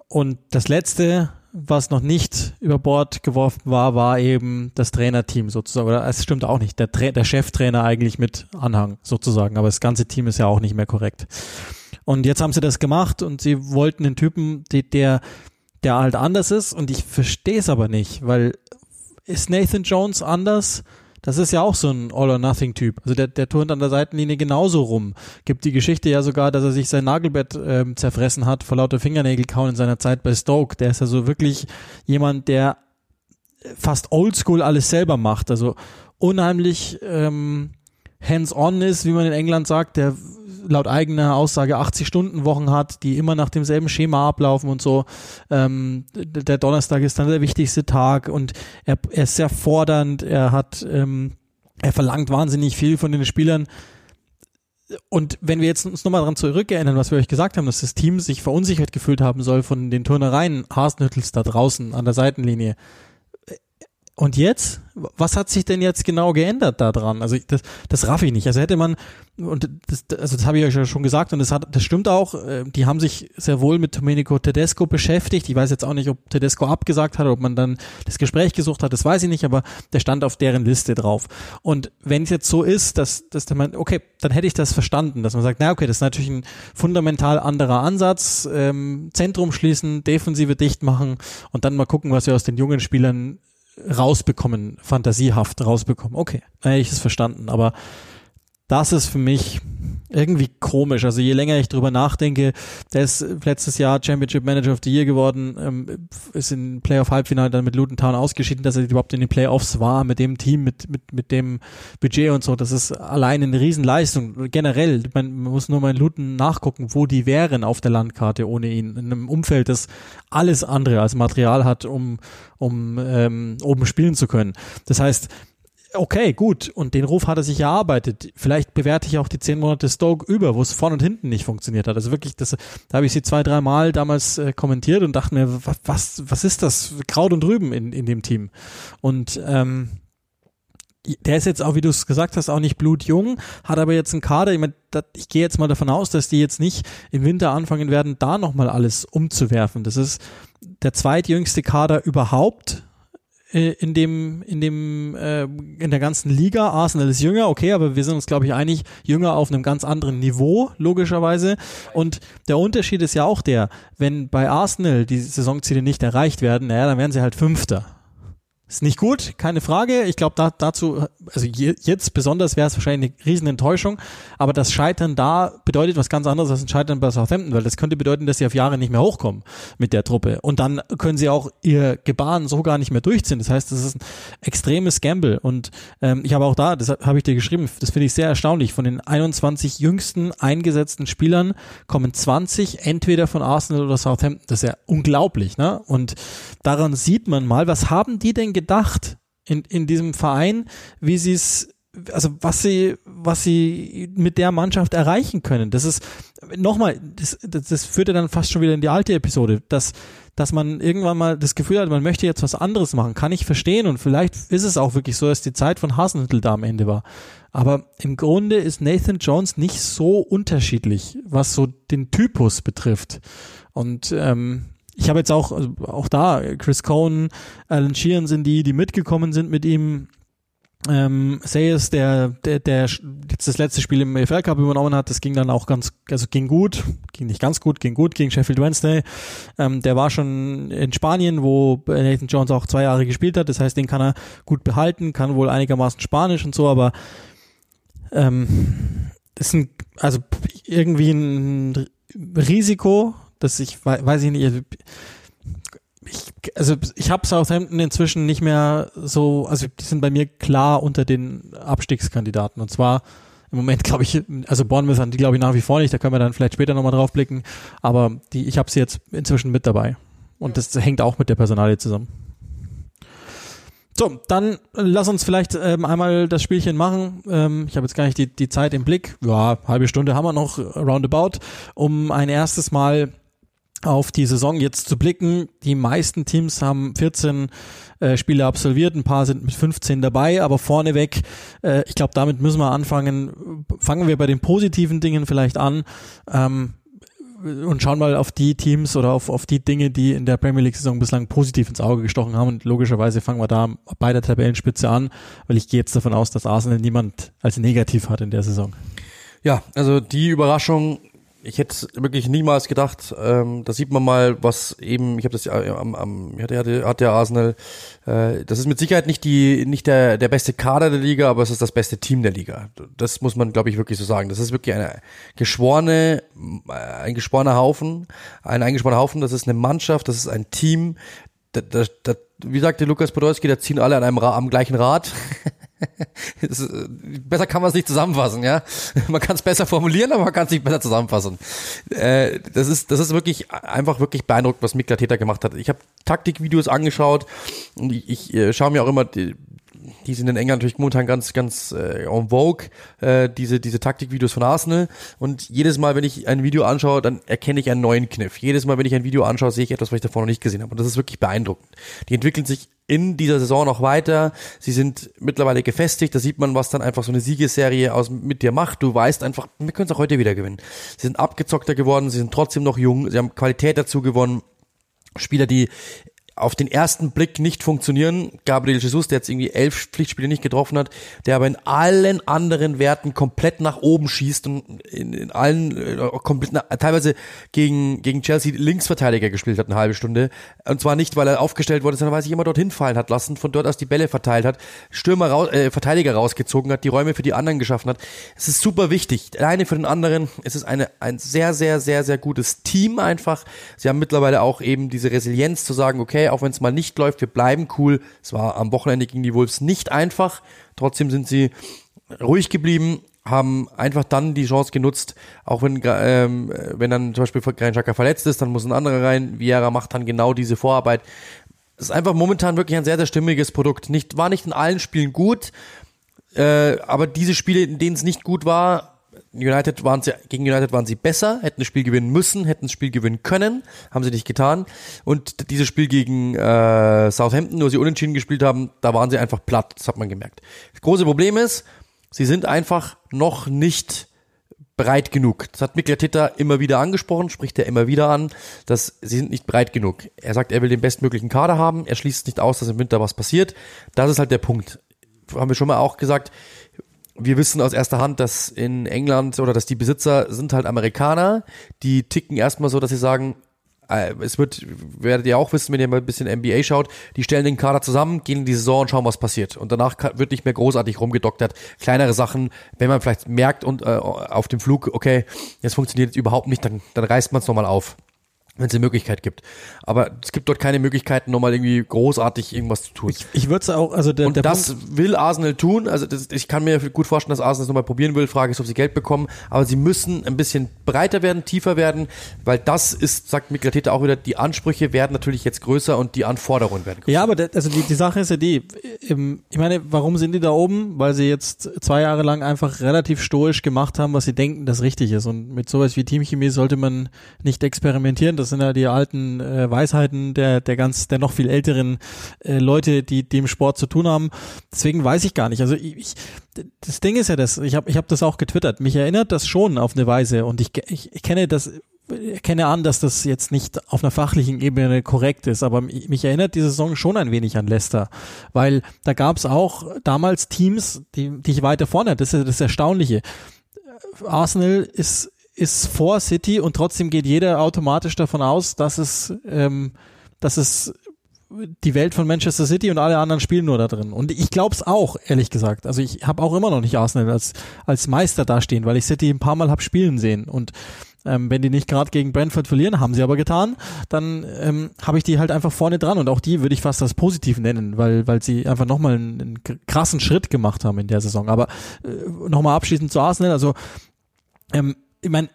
Und das letzte, was noch nicht über Bord geworfen war, war eben das Trainerteam sozusagen. Oder es stimmt auch nicht, der, Tra der Cheftrainer eigentlich mit Anhang sozusagen. Aber das ganze Team ist ja auch nicht mehr korrekt. Und jetzt haben sie das gemacht und sie wollten den Typen, der, der halt anders ist. Und ich verstehe es aber nicht, weil ist Nathan Jones anders? Das ist ja auch so ein All-or-Nothing-Typ. Also der, der turnt an der Seitenlinie genauso rum. Gibt die Geschichte ja sogar, dass er sich sein Nagelbett ähm, zerfressen hat vor lauter Fingernägelkauen in seiner Zeit bei Stoke. Der ist ja so wirklich jemand, der fast oldschool alles selber macht. Also unheimlich ähm, hands-on ist, wie man in England sagt, der laut eigener Aussage 80-Stunden-Wochen hat, die immer nach demselben Schema ablaufen und so. Ähm, der Donnerstag ist dann der wichtigste Tag und er, er ist sehr fordernd, er hat, ähm, er verlangt wahnsinnig viel von den Spielern. Und wenn wir jetzt uns nochmal daran zurückerinnern, was wir euch gesagt haben, dass das Team sich verunsichert gefühlt haben soll von den Turnereien Hasenhüttels da draußen an der Seitenlinie. Und jetzt? Was hat sich denn jetzt genau geändert daran? Also das, das raff ich nicht. Also hätte man, und das, also das habe ich euch ja schon gesagt und das, hat, das stimmt auch, äh, die haben sich sehr wohl mit Domenico Tedesco beschäftigt. Ich weiß jetzt auch nicht, ob Tedesco abgesagt hat, ob man dann das Gespräch gesucht hat, das weiß ich nicht, aber der stand auf deren Liste drauf. Und wenn es jetzt so ist, dass, dass der man, okay, dann hätte ich das verstanden, dass man sagt, na okay, das ist natürlich ein fundamental anderer Ansatz, ähm, Zentrum schließen, Defensive dicht machen und dann mal gucken, was wir aus den jungen Spielern rausbekommen, fantasiehaft rausbekommen. Okay, dann hätte ich es verstanden, aber das ist für mich irgendwie komisch. Also je länger ich drüber nachdenke, der ist letztes Jahr Championship Manager of the Year geworden, ähm, ist in Playoff Halbfinale dann mit Luton Town ausgeschieden, dass er überhaupt in den Playoffs war mit dem Team, mit, mit, mit dem Budget und so. Das ist allein eine Riesenleistung. Generell, man, man muss nur mal in Luton nachgucken, wo die wären auf der Landkarte ohne ihn. In einem Umfeld, das alles andere als Material hat, um, um ähm, oben spielen zu können. Das heißt, okay, gut, und den Ruf hat er sich erarbeitet. Vielleicht bewerte ich auch die zehn Monate Stoke über, wo es vorne und hinten nicht funktioniert hat. Also wirklich, das, da habe ich sie zwei, drei Mal damals äh, kommentiert und dachte mir, was, was ist das? Kraut und Rüben in, in dem Team. Und ähm, der ist jetzt auch, wie du es gesagt hast, auch nicht blutjung, hat aber jetzt einen Kader, ich, mein, dat, ich gehe jetzt mal davon aus, dass die jetzt nicht im Winter anfangen werden, da nochmal alles umzuwerfen. Das ist der zweitjüngste Kader überhaupt in dem, in dem, äh, in der ganzen Liga. Arsenal ist jünger, okay, aber wir sind uns, glaube ich, einig, jünger auf einem ganz anderen Niveau, logischerweise. Und der Unterschied ist ja auch der, wenn bei Arsenal die Saisonziele nicht erreicht werden, naja, dann werden sie halt Fünfter. Ist nicht gut, keine Frage. Ich glaube, da, dazu, also jetzt besonders wäre es wahrscheinlich eine Riesenenttäuschung, aber das Scheitern da bedeutet was ganz anderes als ein Scheitern bei Southampton, weil das könnte bedeuten, dass sie auf Jahre nicht mehr hochkommen mit der Truppe. Und dann können sie auch ihr Gebaren so gar nicht mehr durchziehen. Das heißt, das ist ein extremes Gamble. Und ähm, ich habe auch da, das habe ich dir geschrieben, das finde ich sehr erstaunlich. Von den 21 jüngsten eingesetzten Spielern kommen 20 entweder von Arsenal oder Southampton. Das ist ja unglaublich, ne? Und daran sieht man mal, was haben die denn gedacht in, in diesem Verein, wie sie es also was sie, was sie mit der Mannschaft erreichen können. Das ist nochmal, das, das, das führt ja dann fast schon wieder in die alte Episode, dass, dass man irgendwann mal das Gefühl hat, man möchte jetzt was anderes machen. Kann ich verstehen und vielleicht ist es auch wirklich so, dass die Zeit von Hasenhüttel da am Ende war. Aber im Grunde ist Nathan Jones nicht so unterschiedlich, was so den Typus betrifft. Und ähm, ich habe jetzt auch, also auch da, Chris Cohn, Alan Sheeran sind die, die mitgekommen sind mit ihm. Ähm, Sayers, der, der, der jetzt das letzte Spiel im EFL Cup übernommen hat, das ging dann auch ganz, also ging gut, ging nicht ganz gut, ging gut gegen Sheffield Wednesday. Ähm, der war schon in Spanien, wo Nathan Jones auch zwei Jahre gespielt hat, das heißt, den kann er gut behalten, kann wohl einigermaßen Spanisch und so, aber ähm, ist ein, also irgendwie ein Risiko, dass ich weiß ich nicht, ich, also ich habe Southampton inzwischen nicht mehr so, also die sind bei mir klar unter den Abstiegskandidaten und zwar im Moment (laughs) glaube ich, also Bournemouth haben die glaube ich nach wie vor nicht, da können wir dann vielleicht später nochmal drauf blicken, aber die, ich habe sie jetzt inzwischen mit dabei und das hängt auch mit der Personalie zusammen. So, dann lass uns vielleicht ähm, einmal das Spielchen machen. Ähm, ich habe jetzt gar nicht die, die Zeit im Blick. Ja, halbe Stunde haben wir noch roundabout, um ein erstes Mal auf die Saison jetzt zu blicken. Die meisten Teams haben 14 äh, Spiele absolviert, ein paar sind mit 15 dabei, aber vorneweg, äh, ich glaube, damit müssen wir anfangen. Fangen wir bei den positiven Dingen vielleicht an. Ähm, und schauen mal auf die Teams oder auf, auf die Dinge, die in der Premier League-Saison bislang positiv ins Auge gestochen haben. Und logischerweise fangen wir da bei der Tabellenspitze an, weil ich gehe jetzt davon aus, dass Arsenal niemand als negativ hat in der Saison. Ja, also die Überraschung ich hätte wirklich niemals gedacht, ähm, da sieht man mal, was eben, ich habe das ja am, am hatte, hatte, hat der Arsenal, äh, das ist mit Sicherheit nicht die, nicht der, der beste Kader der Liga, aber es ist das beste Team der Liga. Das muss man, glaube ich, wirklich so sagen. Das ist wirklich eine geschworene, äh, ein geschworener Haufen, ein eingeschworener Haufen, das ist eine Mannschaft, das ist ein Team, da, da, da, wie sagte Lukas Podolski, da ziehen alle an einem am gleichen Rad. (laughs) (laughs) ist, äh, besser kann man es nicht zusammenfassen, ja. (laughs) Man kann es besser formulieren, aber man kann es nicht besser zusammenfassen. Äh, das ist, das ist wirklich einfach wirklich beeindruckend, was Mikla Täter gemacht hat. Ich habe Taktikvideos angeschaut und ich, ich äh, schaue mir auch immer die, die sind in England natürlich momentan ganz, ganz äh, en vogue, äh, diese, diese Taktikvideos von Arsenal. Und jedes Mal, wenn ich ein Video anschaue, dann erkenne ich einen neuen Kniff. Jedes Mal, wenn ich ein Video anschaue, sehe ich etwas, was ich davor noch nicht gesehen habe. Und das ist wirklich beeindruckend. Die entwickeln sich in dieser Saison noch weiter. Sie sind mittlerweile gefestigt. Da sieht man, was dann einfach so eine Siegesserie aus mit dir macht. Du weißt einfach, wir können es auch heute wieder gewinnen. Sie sind abgezockter geworden. Sie sind trotzdem noch jung. Sie haben Qualität dazu gewonnen. Spieler, die auf den ersten Blick nicht funktionieren. Gabriel Jesus, der jetzt irgendwie elf Pflichtspiele nicht getroffen hat, der aber in allen anderen Werten komplett nach oben schießt und in, in allen äh, komplett na, teilweise gegen gegen Chelsea Linksverteidiger gespielt hat eine halbe Stunde und zwar nicht, weil er aufgestellt wurde, sondern weil sich jemand dorthin fallen hat lassen, von dort aus die Bälle verteilt hat, Stürmer raus, äh, Verteidiger rausgezogen hat, die Räume für die anderen geschaffen hat. Es ist super wichtig. Alleine für den anderen, es ist eine ein sehr sehr sehr sehr gutes Team einfach. Sie haben mittlerweile auch eben diese Resilienz zu sagen, okay, auch wenn es mal nicht läuft, wir bleiben cool. Es war am Wochenende gegen die Wolves nicht einfach. Trotzdem sind sie ruhig geblieben, haben einfach dann die Chance genutzt, auch wenn, ähm, wenn dann zum Beispiel Granit Xhaka verletzt ist, dann muss ein anderer rein. Vieira macht dann genau diese Vorarbeit. Es ist einfach momentan wirklich ein sehr, sehr stimmiges Produkt. Nicht, war nicht in allen Spielen gut, äh, aber diese Spiele, in denen es nicht gut war, United waren sie, gegen United waren sie besser, hätten das Spiel gewinnen müssen, hätten das Spiel gewinnen können, haben sie nicht getan. Und dieses Spiel gegen äh, Southampton, wo sie unentschieden gespielt haben, da waren sie einfach platt, das hat man gemerkt. Das große Problem ist, sie sind einfach noch nicht breit genug. Das hat Mikkel Arteta immer wieder angesprochen, spricht er immer wieder an, dass sie sind nicht breit genug. Er sagt, er will den bestmöglichen Kader haben, er schließt nicht aus, dass im Winter was passiert. Das ist halt der Punkt. Haben wir schon mal auch gesagt, wir wissen aus erster Hand, dass in England oder dass die Besitzer sind halt Amerikaner, die ticken erstmal so, dass sie sagen, äh, es wird, werdet ihr auch wissen, wenn ihr mal ein bisschen NBA schaut, die stellen den Kader zusammen, gehen in die Saison und schauen, was passiert. Und danach wird nicht mehr großartig rumgedoktert. Kleinere Sachen, wenn man vielleicht merkt und äh, auf dem Flug, okay, jetzt funktioniert es überhaupt nicht, dann, dann reißt man es nochmal auf wenn es eine Möglichkeit gibt. Aber es gibt dort keine Möglichkeiten, nochmal irgendwie großartig irgendwas zu tun. Ich, ich würde es auch, also der, Und der das Punkt, will Arsenal tun. Also das, ich kann mir gut vorstellen, dass Arsenal es nochmal probieren will. Frage ist, ob sie Geld bekommen. Aber sie müssen ein bisschen breiter werden, tiefer werden, weil das ist, sagt Mikkel Arteta auch wieder, die Ansprüche werden natürlich jetzt größer und die Anforderungen werden größer. Ja, aber der, also die, die Sache ist ja die, ich meine, warum sind die da oben? Weil sie jetzt zwei Jahre lang einfach relativ stoisch gemacht haben, was sie denken, das richtig ist. Und mit sowas wie Teamchemie sollte man nicht experimentieren. Das sind ja die alten äh, Weisheiten der, der ganz, der noch viel älteren äh, Leute, die dem Sport zu tun haben. Deswegen weiß ich gar nicht. Also ich, ich das Ding ist ja das, ich habe ich hab das auch getwittert. Mich erinnert das schon auf eine Weise und ich, ich, ich kenne das erkenne an, dass das jetzt nicht auf einer fachlichen Ebene korrekt ist, aber mich erinnert diese Saison schon ein wenig an Leicester, weil da gab es auch damals Teams, die, die ich weiter vorne hatte. Das ist das Erstaunliche. Arsenal ist ist vor City und trotzdem geht jeder automatisch davon aus, dass es, ähm, dass es die Welt von Manchester City und alle anderen spielen nur da drin. Und ich glaube es auch, ehrlich gesagt. Also ich habe auch immer noch nicht Arsenal als, als Meister dastehen, weil ich City ein paar Mal hab spielen sehen. Und ähm, wenn die nicht gerade gegen Brentford verlieren, haben sie aber getan, dann ähm, habe ich die halt einfach vorne dran. Und auch die würde ich fast als positiv nennen, weil, weil sie einfach nochmal einen, einen krassen Schritt gemacht haben in der Saison. Aber äh, nochmal abschließend zu Arsenal. Also ähm, ich meine,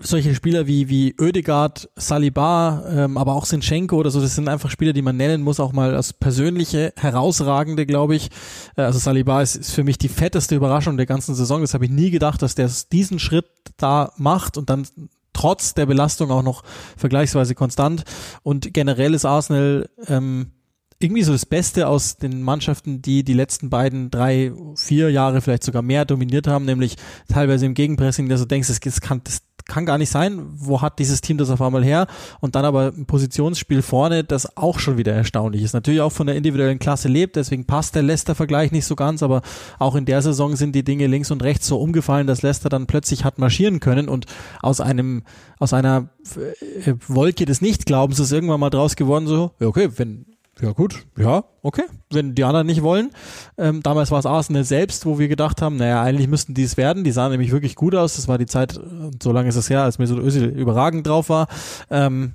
solche Spieler wie, wie Oedegaard, Saliba, ähm, aber auch Sinchenko oder so, das sind einfach Spieler, die man nennen muss, auch mal als persönliche, herausragende, glaube ich. Äh, also Saliba ist, ist für mich die fetteste Überraschung der ganzen Saison. Das habe ich nie gedacht, dass der diesen Schritt da macht und dann trotz der Belastung auch noch vergleichsweise konstant. Und generell ist Arsenal ähm, irgendwie so das Beste aus den Mannschaften, die die letzten beiden, drei, vier Jahre vielleicht sogar mehr dominiert haben, nämlich teilweise im Gegenpressing, dass du denkst, das kann, das kann gar nicht sein, wo hat dieses Team das auf einmal her? Und dann aber ein Positionsspiel vorne, das auch schon wieder erstaunlich ist. Natürlich auch von der individuellen Klasse lebt, deswegen passt der Leicester-Vergleich nicht so ganz, aber auch in der Saison sind die Dinge links und rechts so umgefallen, dass Leicester dann plötzlich hat marschieren können und aus einem, aus einer äh, Wolke des Nichtglaubens ist irgendwann mal draus geworden, so, okay, wenn ja gut, ja, okay. Wenn die anderen nicht wollen. Ähm, damals war es Arsenal selbst, wo wir gedacht haben, naja, eigentlich müssten die es werden. Die sahen nämlich wirklich gut aus. Das war die Zeit, so lange ist es her, als Mesut Özil überragend drauf war. Ähm,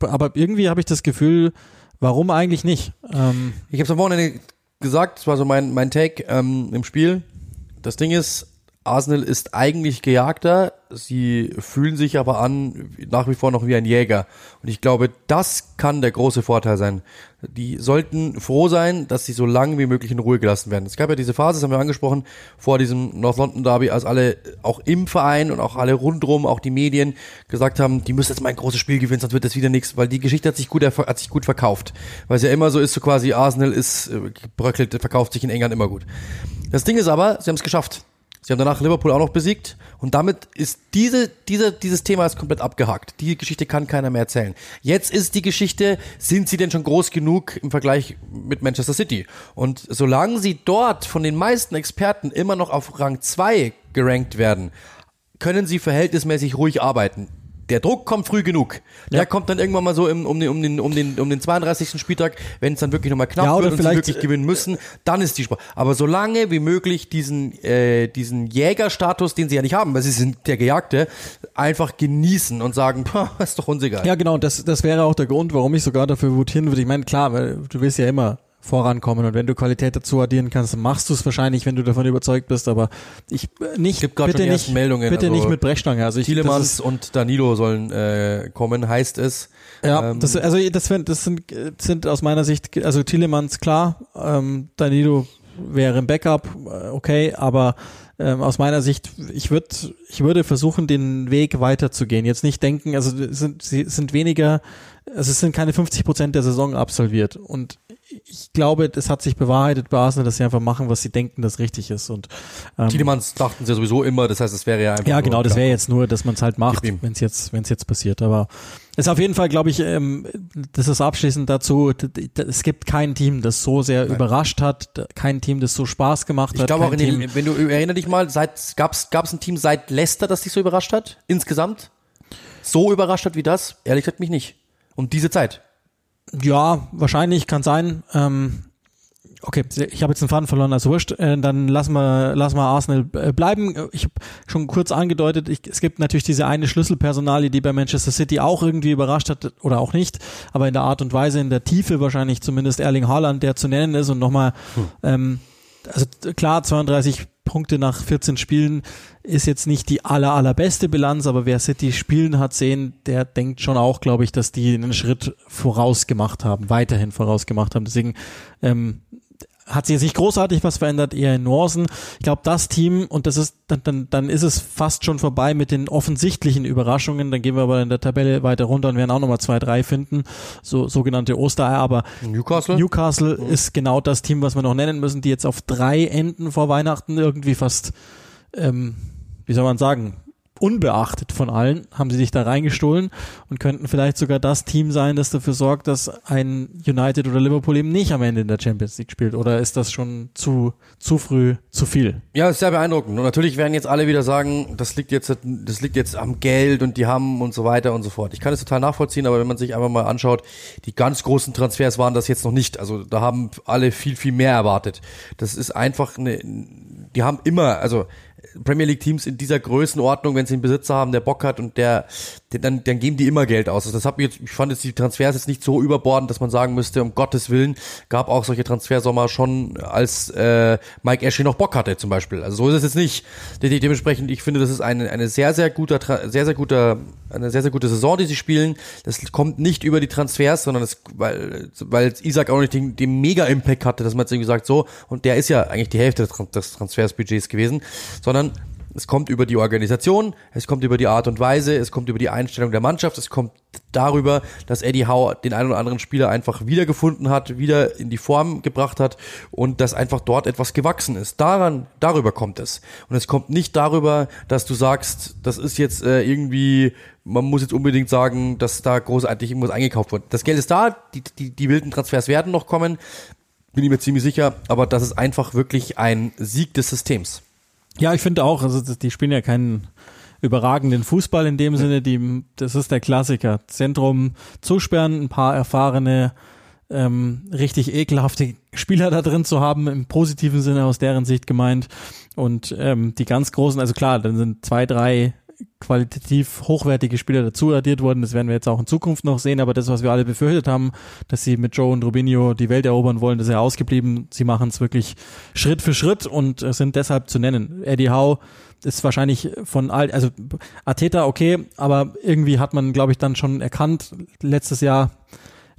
aber irgendwie habe ich das Gefühl, warum eigentlich nicht? Ähm, ich habe es am Wochenende gesagt, das war so mein, mein Take ähm, im Spiel. Das Ding ist, Arsenal ist eigentlich Gejagter, sie fühlen sich aber an nach wie vor noch wie ein Jäger. Und ich glaube, das kann der große Vorteil sein. Die sollten froh sein, dass sie so lange wie möglich in Ruhe gelassen werden. Es gab ja diese Phase, das haben wir angesprochen, vor diesem North London Derby, als alle auch im Verein und auch alle rundrum, auch die Medien gesagt haben, die müssen jetzt mal ein großes Spiel gewinnen, sonst wird das wieder nichts, weil die Geschichte hat sich gut, hat sich gut verkauft. Weil es ja immer so ist, so quasi Arsenal ist äh, bröckelt, verkauft sich in England immer gut. Das Ding ist aber, sie haben es geschafft. Sie haben danach Liverpool auch noch besiegt und damit ist diese, diese, dieses Thema ist komplett abgehakt. Die Geschichte kann keiner mehr erzählen. Jetzt ist die Geschichte, sind sie denn schon groß genug im Vergleich mit Manchester City? Und solange sie dort von den meisten Experten immer noch auf Rang 2 gerankt werden, können sie verhältnismäßig ruhig arbeiten der Druck kommt früh genug. Der ja. kommt dann irgendwann mal so im, um, den, um, den, um, den, um den 32. Spieltag, wenn es dann wirklich nochmal knapp ja, wird und sie wirklich gewinnen müssen, dann ist die Sport. Aber solange wie möglich diesen, äh, diesen Jägerstatus, den sie ja nicht haben, weil sie sind der Gejagte, einfach genießen und sagen, (laughs) ist doch uns egal. Ja, genau, das, das wäre auch der Grund, warum ich sogar dafür votieren würde. Ich meine, klar, weil du willst ja immer vorankommen. Und wenn du Qualität dazu addieren kannst, dann machst du es wahrscheinlich, wenn du davon überzeugt bist. Aber ich äh, nicht, Gibt bitte nicht, Meldungen, bitte also nicht mit Brechstange. Also ich, Tielemans und Danilo sollen äh, kommen, heißt es. Ja, ähm, das, also das, das sind, sind aus meiner Sicht, also Tielemans klar, ähm, Danilo wäre im Backup, äh, okay, aber ähm, aus meiner Sicht, ich würde, ich würde versuchen, den Weg weiterzugehen. Jetzt nicht denken, also sind, sie sind weniger, also es sind keine 50 Prozent der Saison absolviert. Und ich glaube, es hat sich bewahrheitet bei Arsenal, dass sie einfach machen, was sie denken, das richtig ist. Und ähm, Tiedemanns dachten sie ja sowieso immer, das heißt, es wäre ja einfach. Ja, genau, das wäre jetzt nur, dass man es halt macht, wenn es jetzt, wenn es jetzt passiert. Aber es ist auf jeden Fall, glaube ich, ähm, das ist abschließend dazu. Es gibt kein Team, das so sehr Nein. überrascht hat, kein Team, das so Spaß gemacht ich hat. Ich glaube auch, in den, wenn du erinner dich mal, gab's gab's ein Team seit Leicester, das dich so überrascht hat insgesamt? So überrascht hat wie das? Ehrlich gesagt mich nicht. Um diese Zeit. Ja, wahrscheinlich kann sein. Ähm, okay, ich habe jetzt einen Faden verloren, also wurscht. Äh, dann lassen wir, lassen wir Arsenal äh, bleiben. Ich habe schon kurz angedeutet, ich, es gibt natürlich diese eine Schlüsselpersonalie, die bei Manchester City auch irgendwie überrascht hat oder auch nicht, aber in der Art und Weise, in der Tiefe wahrscheinlich zumindest Erling Haaland, der zu nennen ist und nochmal, hm. ähm, also klar, 32 Punkte nach 14 Spielen ist jetzt nicht die aller, allerbeste Bilanz, aber wer City spielen hat sehen, der denkt schon auch, glaube ich, dass die einen Schritt voraus gemacht haben, weiterhin voraus gemacht haben. Deswegen ähm, hat sich jetzt nicht großartig was verändert, eher in Nuancen. Ich glaube, das Team, und das ist, dann, dann, dann ist es fast schon vorbei mit den offensichtlichen Überraschungen. Dann gehen wir aber in der Tabelle weiter runter und werden auch nochmal zwei, drei finden. So sogenannte Ostereier. Aber Newcastle, Newcastle mhm. ist genau das Team, was wir noch nennen müssen, die jetzt auf drei Enden vor Weihnachten irgendwie fast, ähm, wie soll man sagen, unbeachtet von allen, haben sie sich da reingestohlen und könnten vielleicht sogar das Team sein, das dafür sorgt, dass ein United oder Liverpool eben nicht am Ende in der Champions League spielt. Oder ist das schon zu, zu früh, zu viel? Ja, ist sehr beeindruckend. Und natürlich werden jetzt alle wieder sagen, das liegt jetzt, das liegt jetzt am Geld und die haben und so weiter und so fort. Ich kann es total nachvollziehen, aber wenn man sich einfach mal anschaut, die ganz großen Transfers waren das jetzt noch nicht. Also da haben alle viel, viel mehr erwartet. Das ist einfach eine, die haben immer, also Premier League Teams in dieser Größenordnung, wenn sie einen Besitzer haben, der Bock hat und der, dann, dann geben die immer Geld aus. Also das hab ich jetzt, ich fand jetzt die Transfers jetzt nicht so überbordend, dass man sagen müsste, um Gottes Willen, gab auch solche Transfersommer schon, als äh, Mike Ashley noch Bock hatte zum Beispiel. Also so ist es jetzt nicht. De dementsprechend, ich finde, das ist eine, eine sehr, sehr guter, sehr, sehr guter, eine sehr, sehr gute Saison, die sie spielen. Das kommt nicht über die Transfers, sondern es, weil, weil Isaac auch nicht den, den Mega-Impact hatte, dass man jetzt irgendwie sagt, so, und der ist ja eigentlich die Hälfte des Transfersbudgets gewesen, sondern es kommt über die Organisation, es kommt über die Art und Weise, es kommt über die Einstellung der Mannschaft, es kommt darüber, dass Eddie Howe den einen oder anderen Spieler einfach wiedergefunden hat, wieder in die Form gebracht hat und dass einfach dort etwas gewachsen ist. Daran, darüber kommt es. Und es kommt nicht darüber, dass du sagst, das ist jetzt äh, irgendwie, man muss jetzt unbedingt sagen, dass da großartig irgendwas eingekauft wird. Das Geld ist da, die, die, die wilden Transfers werden noch kommen, bin ich mir ziemlich sicher, aber das ist einfach wirklich ein Sieg des Systems. Ja, ich finde auch, also die spielen ja keinen überragenden Fußball in dem Sinne, die, das ist der Klassiker. Zentrum zusperren, ein paar erfahrene, ähm, richtig ekelhafte Spieler da drin zu haben, im positiven Sinne aus deren Sicht gemeint. Und ähm, die ganz großen, also klar, dann sind zwei, drei qualitativ hochwertige Spieler dazu addiert worden. Das werden wir jetzt auch in Zukunft noch sehen. Aber das, was wir alle befürchtet haben, dass sie mit Joe und Rubinho die Welt erobern wollen, das ist ja ausgeblieben. Sie machen es wirklich Schritt für Schritt und sind deshalb zu nennen. Eddie Howe, ist wahrscheinlich von all, also Ateta okay, aber irgendwie hat man, glaube ich, dann schon erkannt letztes Jahr,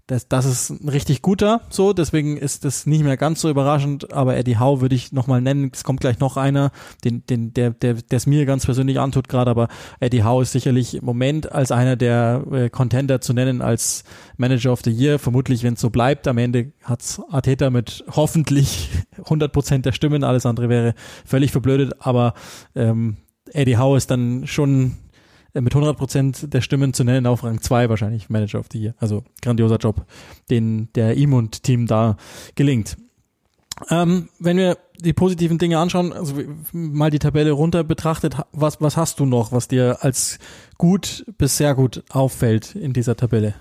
das, das ist ein richtig guter, so, deswegen ist das nicht mehr ganz so überraschend, aber Eddie Howe würde ich nochmal nennen, es kommt gleich noch einer, den, den, der, der, der es mir ganz persönlich antut gerade, aber Eddie Howe ist sicherlich im Moment als einer der äh, Contender zu nennen als Manager of the Year, vermutlich, wenn es so bleibt, am Ende hat's Arteta mit hoffentlich (laughs) 100% der Stimmen, alles andere wäre völlig verblödet, aber ähm, Eddie Howe ist dann schon mit 100% der Stimmen zu nennen, auf Rang 2 wahrscheinlich Manager of the Year. Also grandioser Job, den der ihm und Team da gelingt. Ähm, wenn wir die positiven Dinge anschauen, also mal die Tabelle runter betrachtet, was, was hast du noch, was dir als gut bis sehr gut auffällt in dieser Tabelle?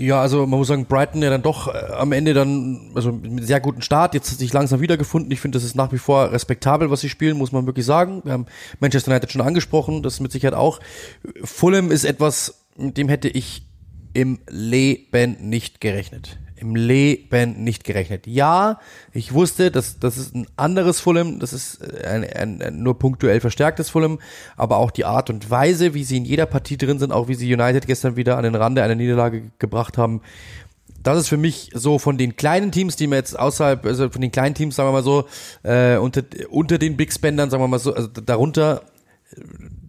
Ja, also man muss sagen, Brighton ja dann doch äh, am Ende dann, also mit einem sehr guten Start, jetzt sich langsam wiedergefunden. Ich finde, das ist nach wie vor respektabel, was sie spielen, muss man wirklich sagen. Wir haben Manchester United schon angesprochen, das mit Sicherheit auch. Fulham ist etwas, mit dem hätte ich im Leben nicht gerechnet im Leben nicht gerechnet. Ja, ich wusste, dass das ist ein anderes Fulham, das ist ein, ein, ein nur punktuell verstärktes Fulham, aber auch die Art und Weise, wie sie in jeder Partie drin sind, auch wie sie United gestern wieder an den Rande einer Niederlage gebracht haben, das ist für mich so von den kleinen Teams, die mir jetzt außerhalb, also von den kleinen Teams, sagen wir mal so, äh, unter, unter den Big Spendern, sagen wir mal so, also darunter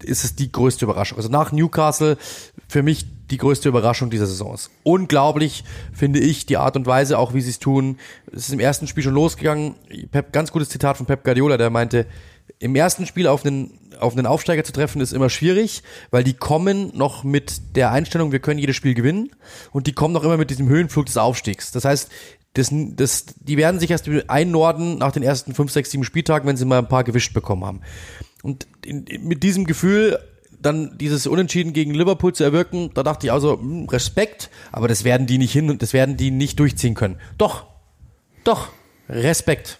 ist es die größte Überraschung. Also nach Newcastle für mich die größte Überraschung dieser Saison ist. Unglaublich finde ich die Art und Weise, auch wie sie es tun. Es ist im ersten Spiel schon losgegangen. Pep, ganz gutes Zitat von Pep Guardiola, der meinte, im ersten Spiel auf einen, auf einen Aufsteiger zu treffen ist immer schwierig, weil die kommen noch mit der Einstellung, wir können jedes Spiel gewinnen und die kommen noch immer mit diesem Höhenflug des Aufstiegs. Das heißt, das, das, die werden sich erst einnorden nach den ersten fünf, sechs, sieben Spieltagen, wenn sie mal ein paar gewischt bekommen haben. Und in, mit diesem Gefühl dann dieses Unentschieden gegen Liverpool zu erwirken, da dachte ich also, mh, hm, Respekt, aber das werden die nicht hin und das werden die nicht durchziehen können. Doch, doch, Respekt.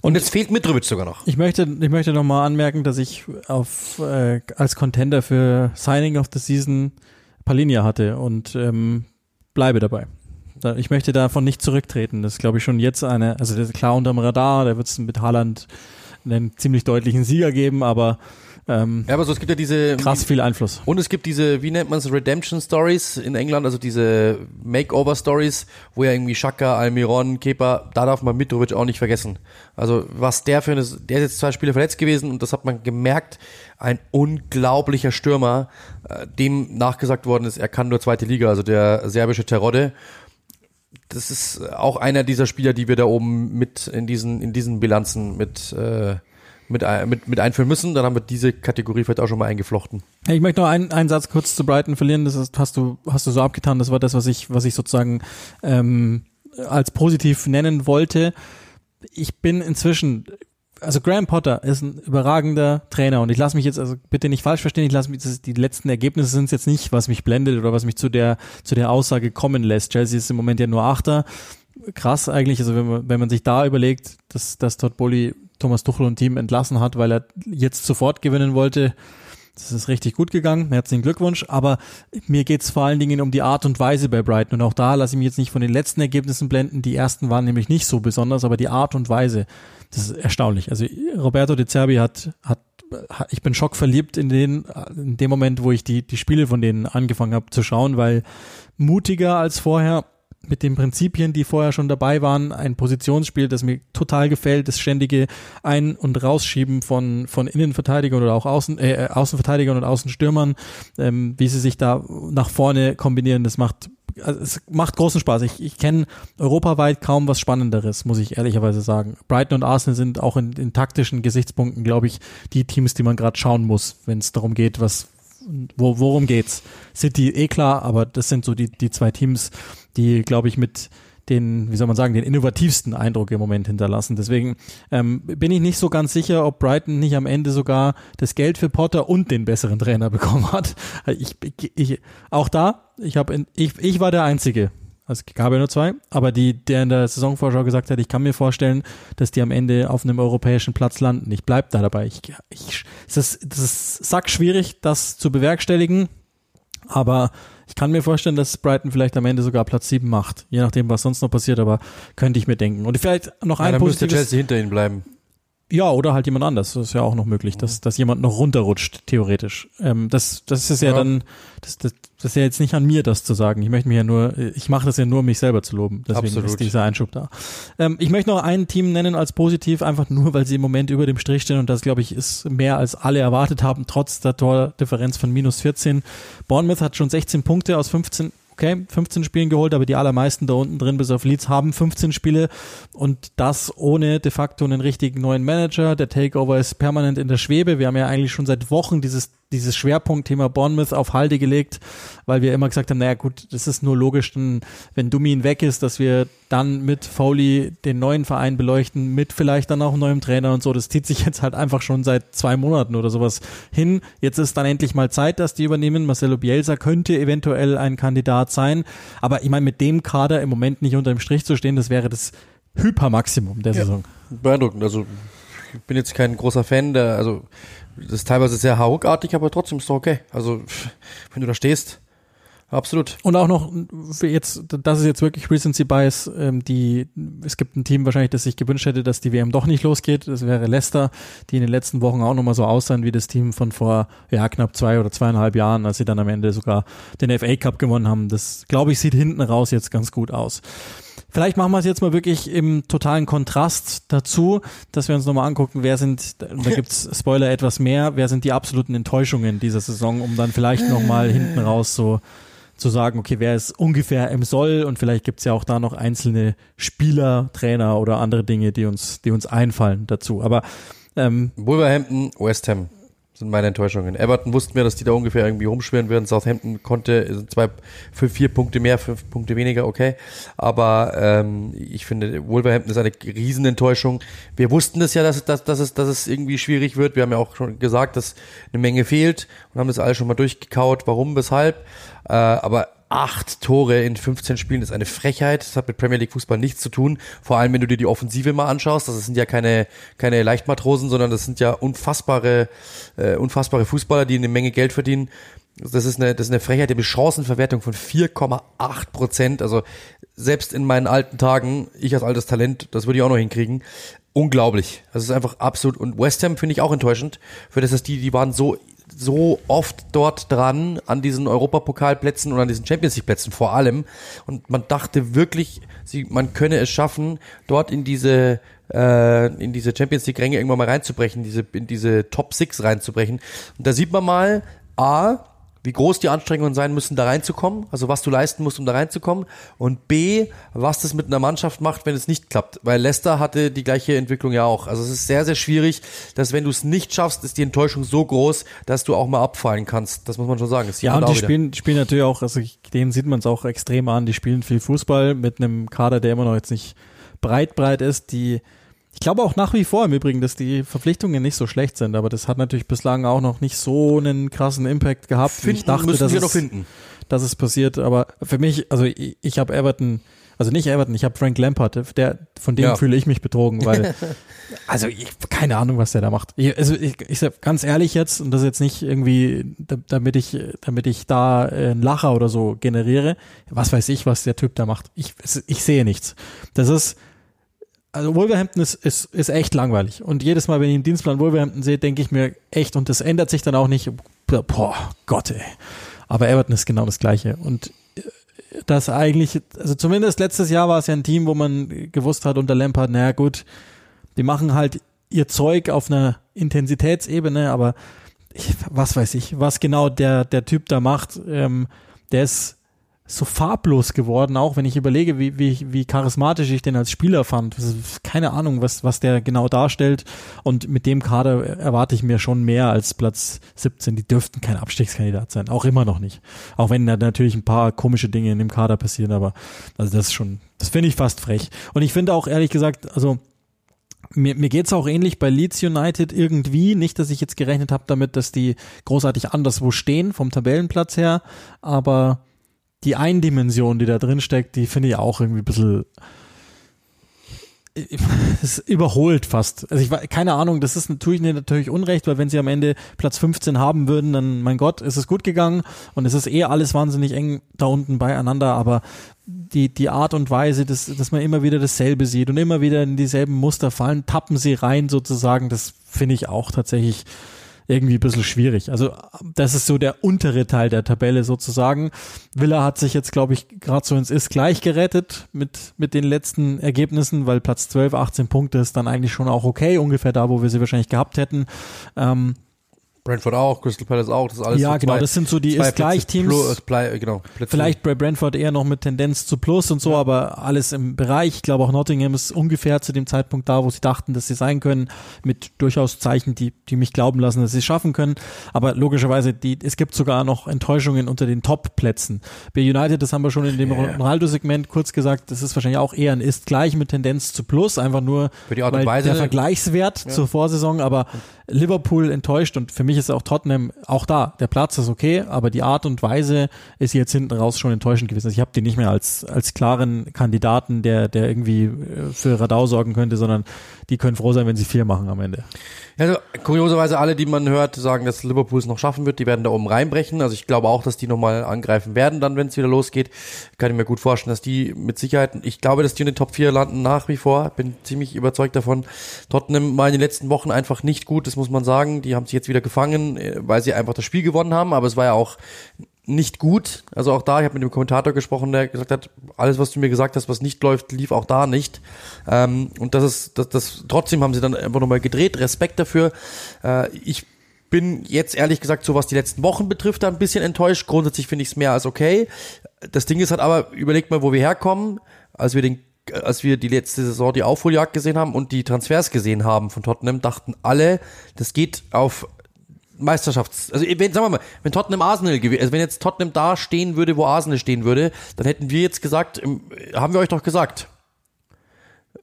Und jetzt fehlt Mitrovic sogar noch. Ich möchte, ich möchte noch mal anmerken, dass ich auf äh, als Contender für Signing of the Season Palinia hatte und ähm, bleibe dabei. Ich möchte davon nicht zurücktreten. Das ist, glaube ich, schon jetzt eine, also der ist klar unterm Radar, der wird es mit Haaland einen ziemlich deutlichen Sieger geben, aber ähm, ja, aber so, es gibt ja diese krass viel Einfluss. Und es gibt diese, wie nennt man es, Redemption Stories in England, also diese Makeover Stories, wo ja irgendwie Shaka, Almiron, Kepa, da darf man Mitrovic auch nicht vergessen. Also was der für eine, der ist jetzt zwei Spiele verletzt gewesen und das hat man gemerkt, ein unglaublicher Stürmer, äh, dem nachgesagt worden ist, er kann nur zweite Liga, also der serbische Terodde das ist auch einer dieser Spieler, die wir da oben mit in diesen, in diesen Bilanzen mit, äh, mit, mit, mit einführen müssen. Dann haben wir diese Kategorie vielleicht auch schon mal eingeflochten. Ich möchte noch einen, einen Satz kurz zu Brighton verlieren. Das ist, hast du, hast du so abgetan. Das war das, was ich, was ich sozusagen ähm, als positiv nennen wollte. Ich bin inzwischen also Graham Potter ist ein überragender Trainer und ich lasse mich jetzt also bitte nicht falsch verstehen, ich lasse mich die letzten Ergebnisse sind jetzt nicht, was mich blendet oder was mich zu der zu der Aussage kommen lässt. Chelsea ist im Moment ja nur Achter. Krass eigentlich, also wenn man, wenn man sich da überlegt, dass dass Todd Bowley Thomas Tuchel und Team entlassen hat, weil er jetzt sofort gewinnen wollte. Das ist richtig gut gegangen. Herzlichen Glückwunsch. Aber mir geht es vor allen Dingen um die Art und Weise bei Brighton. Und auch da lasse ich mich jetzt nicht von den letzten Ergebnissen blenden. Die ersten waren nämlich nicht so besonders, aber die Art und Weise, das ist erstaunlich. Also Roberto De Zerbi hat, hat ich bin schockverliebt in den, in dem Moment, wo ich die, die Spiele von denen angefangen habe zu schauen, weil mutiger als vorher mit den Prinzipien, die vorher schon dabei waren, ein Positionsspiel, das mir total gefällt, das ständige Ein- und Rausschieben von, von Innenverteidigern oder auch Außen, äh, Außenverteidigern und Außenstürmern, ähm, wie sie sich da nach vorne kombinieren, das macht also es macht großen Spaß. Ich, ich kenne europaweit kaum was Spannenderes, muss ich ehrlicherweise sagen. Brighton und Arsenal sind auch in, in taktischen Gesichtspunkten, glaube ich, die Teams, die man gerade schauen muss, wenn es darum geht, was, wo, worum geht's? City eh klar, aber das sind so die, die zwei Teams, die, glaube ich, mit den, wie soll man sagen, den innovativsten Eindruck im Moment hinterlassen. Deswegen ähm, bin ich nicht so ganz sicher, ob Brighton nicht am Ende sogar das Geld für Potter und den besseren Trainer (laughs) bekommen hat. Ich, ich, auch da, ich habe, ich, ich war der Einzige, es gab ja nur zwei, aber die, der in der Saisonvorschau gesagt hat, ich kann mir vorstellen, dass die am Ende auf einem europäischen Platz landen. Ich bleib da dabei. Ich, ich, es ist, das ist sackschwierig, das zu bewerkstelligen, aber ich kann mir vorstellen, dass Brighton vielleicht am Ende sogar Platz 7 macht, je nachdem, was sonst noch passiert, aber könnte ich mir denken. Und vielleicht noch ein ja, dann positives... müsste Chelsea hinter ihnen bleiben. Ja, oder halt jemand anders. Das ist ja auch noch möglich, dass, dass jemand noch runterrutscht, theoretisch. Ähm, das, das ist ja, ja. dann, das, das, das ist ja jetzt nicht an mir, das zu sagen. Ich möchte mir ja nur, ich mache das ja nur, um mich selber zu loben. Deswegen Absolut. ist dieser Einschub da. Ähm, ich möchte noch ein Team nennen als positiv, einfach nur, weil sie im Moment über dem Strich stehen und das, glaube ich, ist mehr als alle erwartet haben, trotz der Tordifferenz von minus 14. Bournemouth hat schon 16 Punkte aus 15 okay, 15 Spielen geholt, aber die allermeisten da unten drin bis auf Leeds haben 15 Spiele und das ohne de facto einen richtigen neuen Manager. Der Takeover ist permanent in der Schwebe. Wir haben ja eigentlich schon seit Wochen dieses dieses Schwerpunktthema Bournemouth auf Halde gelegt, weil wir immer gesagt haben, naja gut, das ist nur logisch, denn, wenn Dumin weg ist, dass wir dann mit Foley den neuen Verein beleuchten, mit vielleicht dann auch neuem Trainer und so. Das zieht sich jetzt halt einfach schon seit zwei Monaten oder sowas hin. Jetzt ist dann endlich mal Zeit, dass die übernehmen. Marcelo Bielsa könnte eventuell ein Kandidat sein, aber ich meine, mit dem Kader im Moment nicht unter dem Strich zu stehen, das wäre das Hypermaximum der ja, Saison. Beeindruckend. Also ich bin jetzt kein großer Fan der, also das ist teilweise sehr hauchartig, aber trotzdem ist es okay. Also, wenn du da stehst, absolut. Und auch noch, jetzt, das ist jetzt wirklich Recency Bias, ähm, die, es gibt ein Team wahrscheinlich, das sich gewünscht hätte, dass die WM doch nicht losgeht. Das wäre Leicester, die in den letzten Wochen auch nochmal so aussahen wie das Team von vor, ja, knapp zwei oder zweieinhalb Jahren, als sie dann am Ende sogar den FA Cup gewonnen haben. Das, glaube ich, sieht hinten raus jetzt ganz gut aus. Vielleicht machen wir es jetzt mal wirklich im totalen Kontrast dazu, dass wir uns nochmal angucken, wer sind, da (laughs) gibt's Spoiler etwas mehr, wer sind die absoluten Enttäuschungen dieser Saison, um dann vielleicht nochmal hinten raus so zu sagen, okay, wer ist ungefähr im Soll und vielleicht gibt's ja auch da noch einzelne Spieler, Trainer oder andere Dinge, die uns, die uns einfallen dazu. Aber ähm, Wolverhampton, West Ham sind meine Enttäuschungen. Everton wussten wir, dass die da ungefähr irgendwie rumschwirren werden. Southampton konnte zwei, für vier Punkte mehr, fünf Punkte weniger, okay. Aber ähm, ich finde, Wolverhampton ist eine Riesenenttäuschung. Wir wussten es ja, dass, dass, dass, es, dass es irgendwie schwierig wird. Wir haben ja auch schon gesagt, dass eine Menge fehlt und haben das alles schon mal durchgekaut, warum, weshalb. Äh, aber acht Tore in 15 Spielen ist eine Frechheit. Das hat mit Premier League Fußball nichts zu tun. Vor allem, wenn du dir die Offensive mal anschaust. Das sind ja keine, keine Leichtmatrosen, sondern das sind ja unfassbare, äh, unfassbare Fußballer, die eine Menge Geld verdienen. Das ist eine, das ist eine Frechheit, die Chancenverwertung von 4,8 Prozent. Also selbst in meinen alten Tagen, ich als altes Talent, das würde ich auch noch hinkriegen. Unglaublich. Das ist einfach absolut. Und West Ham finde ich auch enttäuschend. Für das ist die, die waren so so oft dort dran an diesen Europapokalplätzen und an diesen Champions League Plätzen vor allem und man dachte wirklich, sie, man könne es schaffen, dort in diese äh, in diese Champions League Ränge irgendwann mal reinzubrechen, diese in diese Top Six reinzubrechen. Und da sieht man mal, a wie groß die Anstrengungen sein müssen, da reinzukommen, also was du leisten musst, um da reinzukommen und B, was das mit einer Mannschaft macht, wenn es nicht klappt, weil Leicester hatte die gleiche Entwicklung ja auch. Also es ist sehr, sehr schwierig, dass wenn du es nicht schaffst, ist die Enttäuschung so groß, dass du auch mal abfallen kannst. Das muss man schon sagen. ja, und die spielen, spielen natürlich auch, also denen sieht man es auch extrem an, die spielen viel Fußball mit einem Kader, der immer noch jetzt nicht breit, breit ist, die ich glaube auch nach wie vor im Übrigen, dass die Verpflichtungen nicht so schlecht sind, aber das hat natürlich bislang auch noch nicht so einen krassen Impact gehabt. Finden, ich dachte, dass, es, dass es passiert, aber für mich, also ich, ich habe Everton, also nicht Everton, ich habe Frank Lampard, der, von dem ja. fühle ich mich betrogen, weil, (laughs) also ich, keine Ahnung, was der da macht. Ich, also ich, ich sag ganz ehrlich jetzt, und das jetzt nicht irgendwie, damit ich, damit ich da einen Lacher oder so generiere, was weiß ich, was der Typ da macht. Ich, ich sehe nichts. Das ist, also Wolverhampton ist, ist, ist echt langweilig. Und jedes Mal, wenn ich den Dienstplan Wolverhampton sehe, denke ich mir echt, und das ändert sich dann auch nicht, boah, Gott ey. Aber Everton ist genau das Gleiche. Und äh, das eigentlich, also zumindest letztes Jahr war es ja ein Team, wo man gewusst hat unter Lampard, naja gut, die machen halt ihr Zeug auf einer Intensitätsebene, aber ich, was weiß ich, was genau der, der Typ da macht, ähm, der ist so farblos geworden, auch wenn ich überlege, wie, wie, wie charismatisch ich den als Spieler fand. Keine Ahnung, was, was der genau darstellt. Und mit dem Kader erwarte ich mir schon mehr als Platz 17. Die dürften kein Abstiegskandidat sein. Auch immer noch nicht. Auch wenn da natürlich ein paar komische Dinge in dem Kader passieren, aber also das ist schon, das finde ich fast frech. Und ich finde auch ehrlich gesagt, also mir, mir geht's auch ähnlich bei Leeds United irgendwie. Nicht, dass ich jetzt gerechnet habe damit, dass die großartig anderswo stehen vom Tabellenplatz her, aber die Eindimension, die da drin steckt, die finde ich auch irgendwie ein bisschen (laughs) es überholt fast. Also ich keine Ahnung, das ist tue ich mir natürlich unrecht, weil wenn sie am Ende Platz 15 haben würden, dann mein Gott, ist es gut gegangen und es ist eh alles wahnsinnig eng da unten beieinander, aber die die Art und Weise, dass dass man immer wieder dasselbe sieht und immer wieder in dieselben Muster fallen, tappen sie rein sozusagen, das finde ich auch tatsächlich irgendwie ein bisschen schwierig. Also das ist so der untere Teil der Tabelle sozusagen. Villa hat sich jetzt, glaube ich, gerade so ins Ist gleich gerettet mit, mit den letzten Ergebnissen, weil Platz 12, 18 Punkte ist dann eigentlich schon auch okay, ungefähr da, wo wir sie wahrscheinlich gehabt hätten. Ähm, Brentford auch, Crystal Palace auch, das ist alles Ja, so genau, zwei- das sind so die zwei Ist-Gleich-Teams. Plätze Plus, Blei- genau, Plätze- Vielleicht bei Brentford eher noch mit Tendenz zu Plus und so, aber alles im Bereich. Ich glaube auch Nottingham ist ungefähr zu dem Zeitpunkt da, wo sie dachten, dass sie sein können, mit durchaus Zeichen, die, die mich glauben lassen, dass sie es schaffen können. Aber logischerweise, die, es gibt sogar noch Enttäuschungen unter den Top-Plätzen. Bei United, das haben wir schon in dem Ja. Ronaldo-Segment kurz gesagt, das ist wahrscheinlich auch eher ein Ist gleich mit Tendenz zu Plus, einfach nur Für die Art und weil Weise- der Vergleichswert zur Vorsaison, aber Liverpool enttäuscht und für mich ist auch Tottenham auch da. Der Platz ist okay, aber die Art und Weise ist jetzt hinten raus schon enttäuschend gewesen. Also ich habe die nicht mehr als, als klaren Kandidaten, der, der irgendwie äh, für Radau sorgen könnte, sondern die können froh sein, wenn sie vier machen am Ende. Also kurioserweise alle, die man hört, sagen, dass Liverpool es noch schaffen wird, die werden da oben reinbrechen. Also ich glaube auch, dass die nochmal angreifen werden, dann, wenn es wieder losgeht. Kann ich mir gut vorstellen, dass die mit Sicherheit, ich glaube, dass die in den Top 4 landen nach wie vor. Bin ziemlich überzeugt davon. Tottenham war in den letzten Wochen einfach nicht gut, das muss man sagen. Die haben sich jetzt wieder gefangen, äh, weil sie einfach das Spiel gewonnen haben, aber es war ja auch nicht gut. Also auch da, ich habe mit dem Kommentator gesprochen, der gesagt hat, alles, was du mir gesagt hast, was nicht läuft, lief auch da nicht. Ähm, und das ist, das, das, trotzdem haben sie dann einfach nochmal gedreht. Respekt dafür. Äh, ich bin jetzt ehrlich gesagt, so was die letzten Wochen betrifft, da ein bisschen enttäuscht. Grundsätzlich finde ich es mehr als okay. Das Ding ist halt aber, überlegt mal, wo wir herkommen, als wir den als wir die letzte Saison die Aufholjagd gesehen haben und die Transfers gesehen haben von Tottenham, dachten alle, das geht auf Meisterschafts, also wenn, sagen wir mal, wenn Tottenham Arsenal gewesen, also wenn jetzt Tottenham da stehen würde, wo Arsenal stehen würde, dann hätten wir jetzt gesagt, im- haben wir euch doch gesagt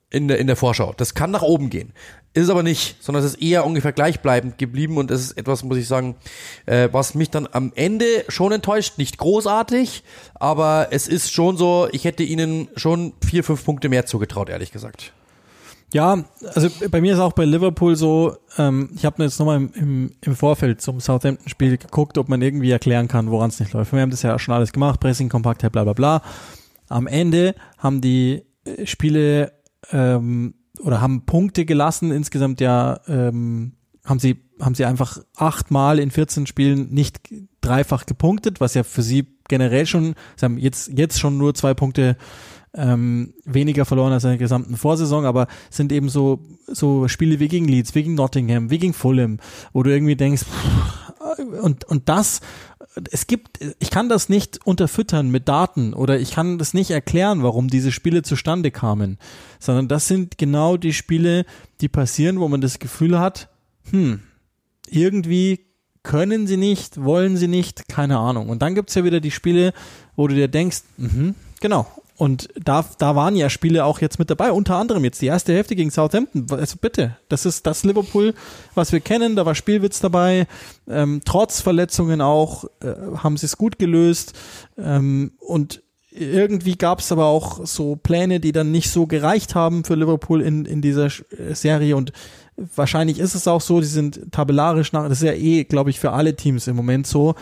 in der in der Vorschau, das kann nach oben gehen, ist es aber nicht, sondern es ist eher ungefähr gleichbleibend geblieben und es ist etwas, muss ich sagen, äh, was mich dann am Ende schon enttäuscht, nicht großartig, aber es ist schon so, ich hätte ihnen schon vier fünf Punkte mehr zugetraut, ehrlich gesagt. Ja, also bei mir ist auch bei Liverpool so, ähm, ich habe mir jetzt nochmal im, im, im Vorfeld zum Southampton-Spiel geguckt, ob man irgendwie erklären kann, woran es nicht läuft. Wir haben das ja schon alles gemacht, Pressing, Kompaktheit, bla bla bla. Am Ende haben die äh, Spiele ähm, oder haben Punkte gelassen, insgesamt ja ähm, haben sie haben sie einfach achtmal in 14 Spielen nicht dreifach gepunktet, was ja für sie generell schon, sie haben jetzt jetzt schon nur zwei Punkte ähm, weniger verloren als in der gesamten Vorsaison, aber sind eben so, so Spiele wie gegen Leeds, wie gegen Nottingham, wie gegen Fulham, wo du irgendwie denkst, pff, und, und das, es gibt, ich kann das nicht unterfüttern mit Daten oder ich kann das nicht erklären, warum diese Spiele zustande kamen, sondern das sind genau die Spiele, die passieren, wo man das Gefühl hat, hm, irgendwie können sie nicht, wollen sie nicht, keine Ahnung. Und dann gibt's ja wieder die Spiele, wo du dir denkst, mhm, genau. Und da, da waren ja Spiele auch jetzt mit dabei, unter anderem jetzt die erste Hälfte gegen Southampton. Also bitte, das ist das Liverpool, was wir kennen. Da war Spielwitz dabei. Ähm, trotz Verletzungen auch äh, haben sie es gut gelöst. Ähm, und irgendwie gab es aber auch so Pläne, die dann nicht so gereicht haben für Liverpool in, in dieser äh, Serie. Und wahrscheinlich ist es auch so, die sind tabellarisch nach, das ist ja eh, glaube ich, für alle Teams im Moment so.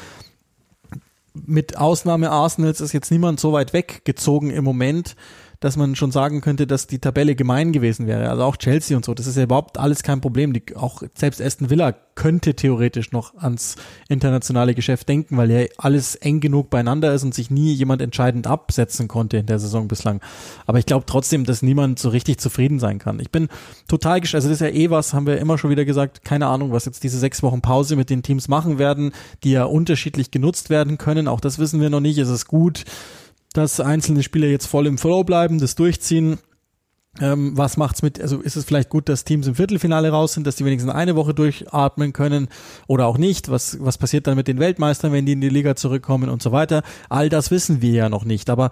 Mit Ausnahme Arsenals ist jetzt niemand so weit weggezogen im Moment, dass man schon sagen könnte, dass die Tabelle gemein gewesen wäre. Also auch Chelsea und so, das ist ja überhaupt alles kein Problem. Die, auch selbst Aston Villa könnte theoretisch noch ans internationale Geschäft denken, weil ja alles eng genug beieinander ist und sich nie jemand entscheidend absetzen konnte in der Saison bislang. Aber ich glaube trotzdem, dass niemand so richtig zufrieden sein kann. Ich bin total gesch also das ist ja eh was, haben wir immer schon wieder gesagt, keine Ahnung, was jetzt diese sechs Wochen Pause mit den Teams machen werden, die ja unterschiedlich genutzt werden können. Auch das wissen wir noch nicht. Es ist gut, dass einzelne Spieler jetzt voll im Flow bleiben, das durchziehen. Ähm, was macht's mit, also ist es vielleicht gut, dass Teams im Viertelfinale raus sind, dass die wenigstens eine Woche durchatmen können oder auch nicht? Was, was passiert dann mit den Weltmeistern, wenn die in die Liga zurückkommen und so weiter? All das wissen wir ja noch nicht. Aber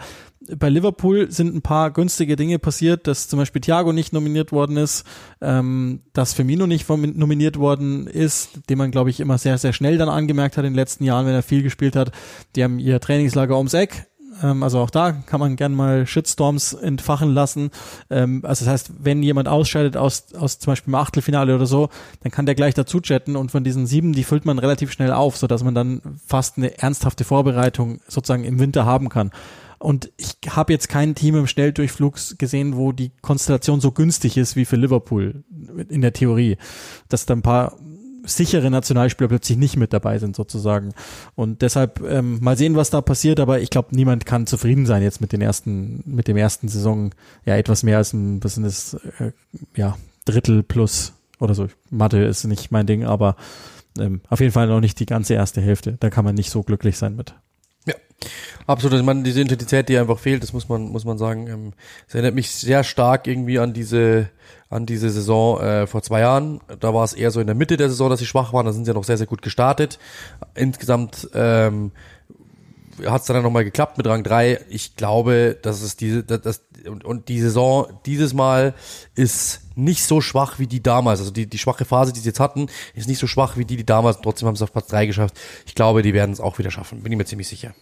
bei Liverpool sind ein paar günstige Dinge passiert, dass zum Beispiel Thiago nicht nominiert worden ist, ähm, dass Firmino nicht nominiert worden ist, den man, glaube ich, immer sehr, sehr schnell dann angemerkt hat in den letzten Jahren, wenn er viel gespielt hat. Die haben ihr Trainingslager ums Eck Ähm, also auch da kann man gern mal Shitstorms entfachen lassen. Ähm, also das heißt, wenn jemand ausscheidet aus, aus zum Beispiel im Achtelfinale oder so, dann kann der gleich dazu chatten und von diesen sieben, die füllt man relativ schnell auf, sodass man dann fast eine ernsthafte Vorbereitung sozusagen im Winter haben kann. Und ich habe jetzt kein Team im Schnelldurchflug gesehen, wo die Konstellation so günstig ist wie für Liverpool in der Theorie. Dass da ein paar sichere Nationalspieler plötzlich nicht mit dabei sind sozusagen. Und deshalb ähm, mal sehen, was da passiert, aber ich glaube, niemand kann zufrieden sein jetzt mit den ersten, mit dem ersten Saison, ja, etwas mehr als ein, sind das, äh, ja, Drittel plus oder so. Mathe ist nicht mein Ding, aber ähm, auf jeden Fall noch nicht die ganze erste Hälfte. Da kann man nicht so glücklich sein mit. Absolut. Ich meine, diese Intensität, die einfach fehlt, das muss man, muss man sagen. Ähm, es erinnert mich sehr stark irgendwie an diese, an diese Saison äh, vor zwei Jahren. Da war es eher so in der Mitte der Saison, dass sie schwach waren. Da sind sie ja noch sehr, sehr gut gestartet. Insgesamt ähm, hat es dann nochmal geklappt mit Rang 3. Ich glaube, dass es diese, dass, und, und die Saison dieses Mal ist nicht so schwach wie die damals. Also die, die schwache Phase, die sie jetzt hatten, ist nicht so schwach wie die, die damals. Trotzdem haben sie es auf Platz 3 geschafft. Ich glaube, die werden es auch wieder schaffen. Bin ich mir ziemlich sicher.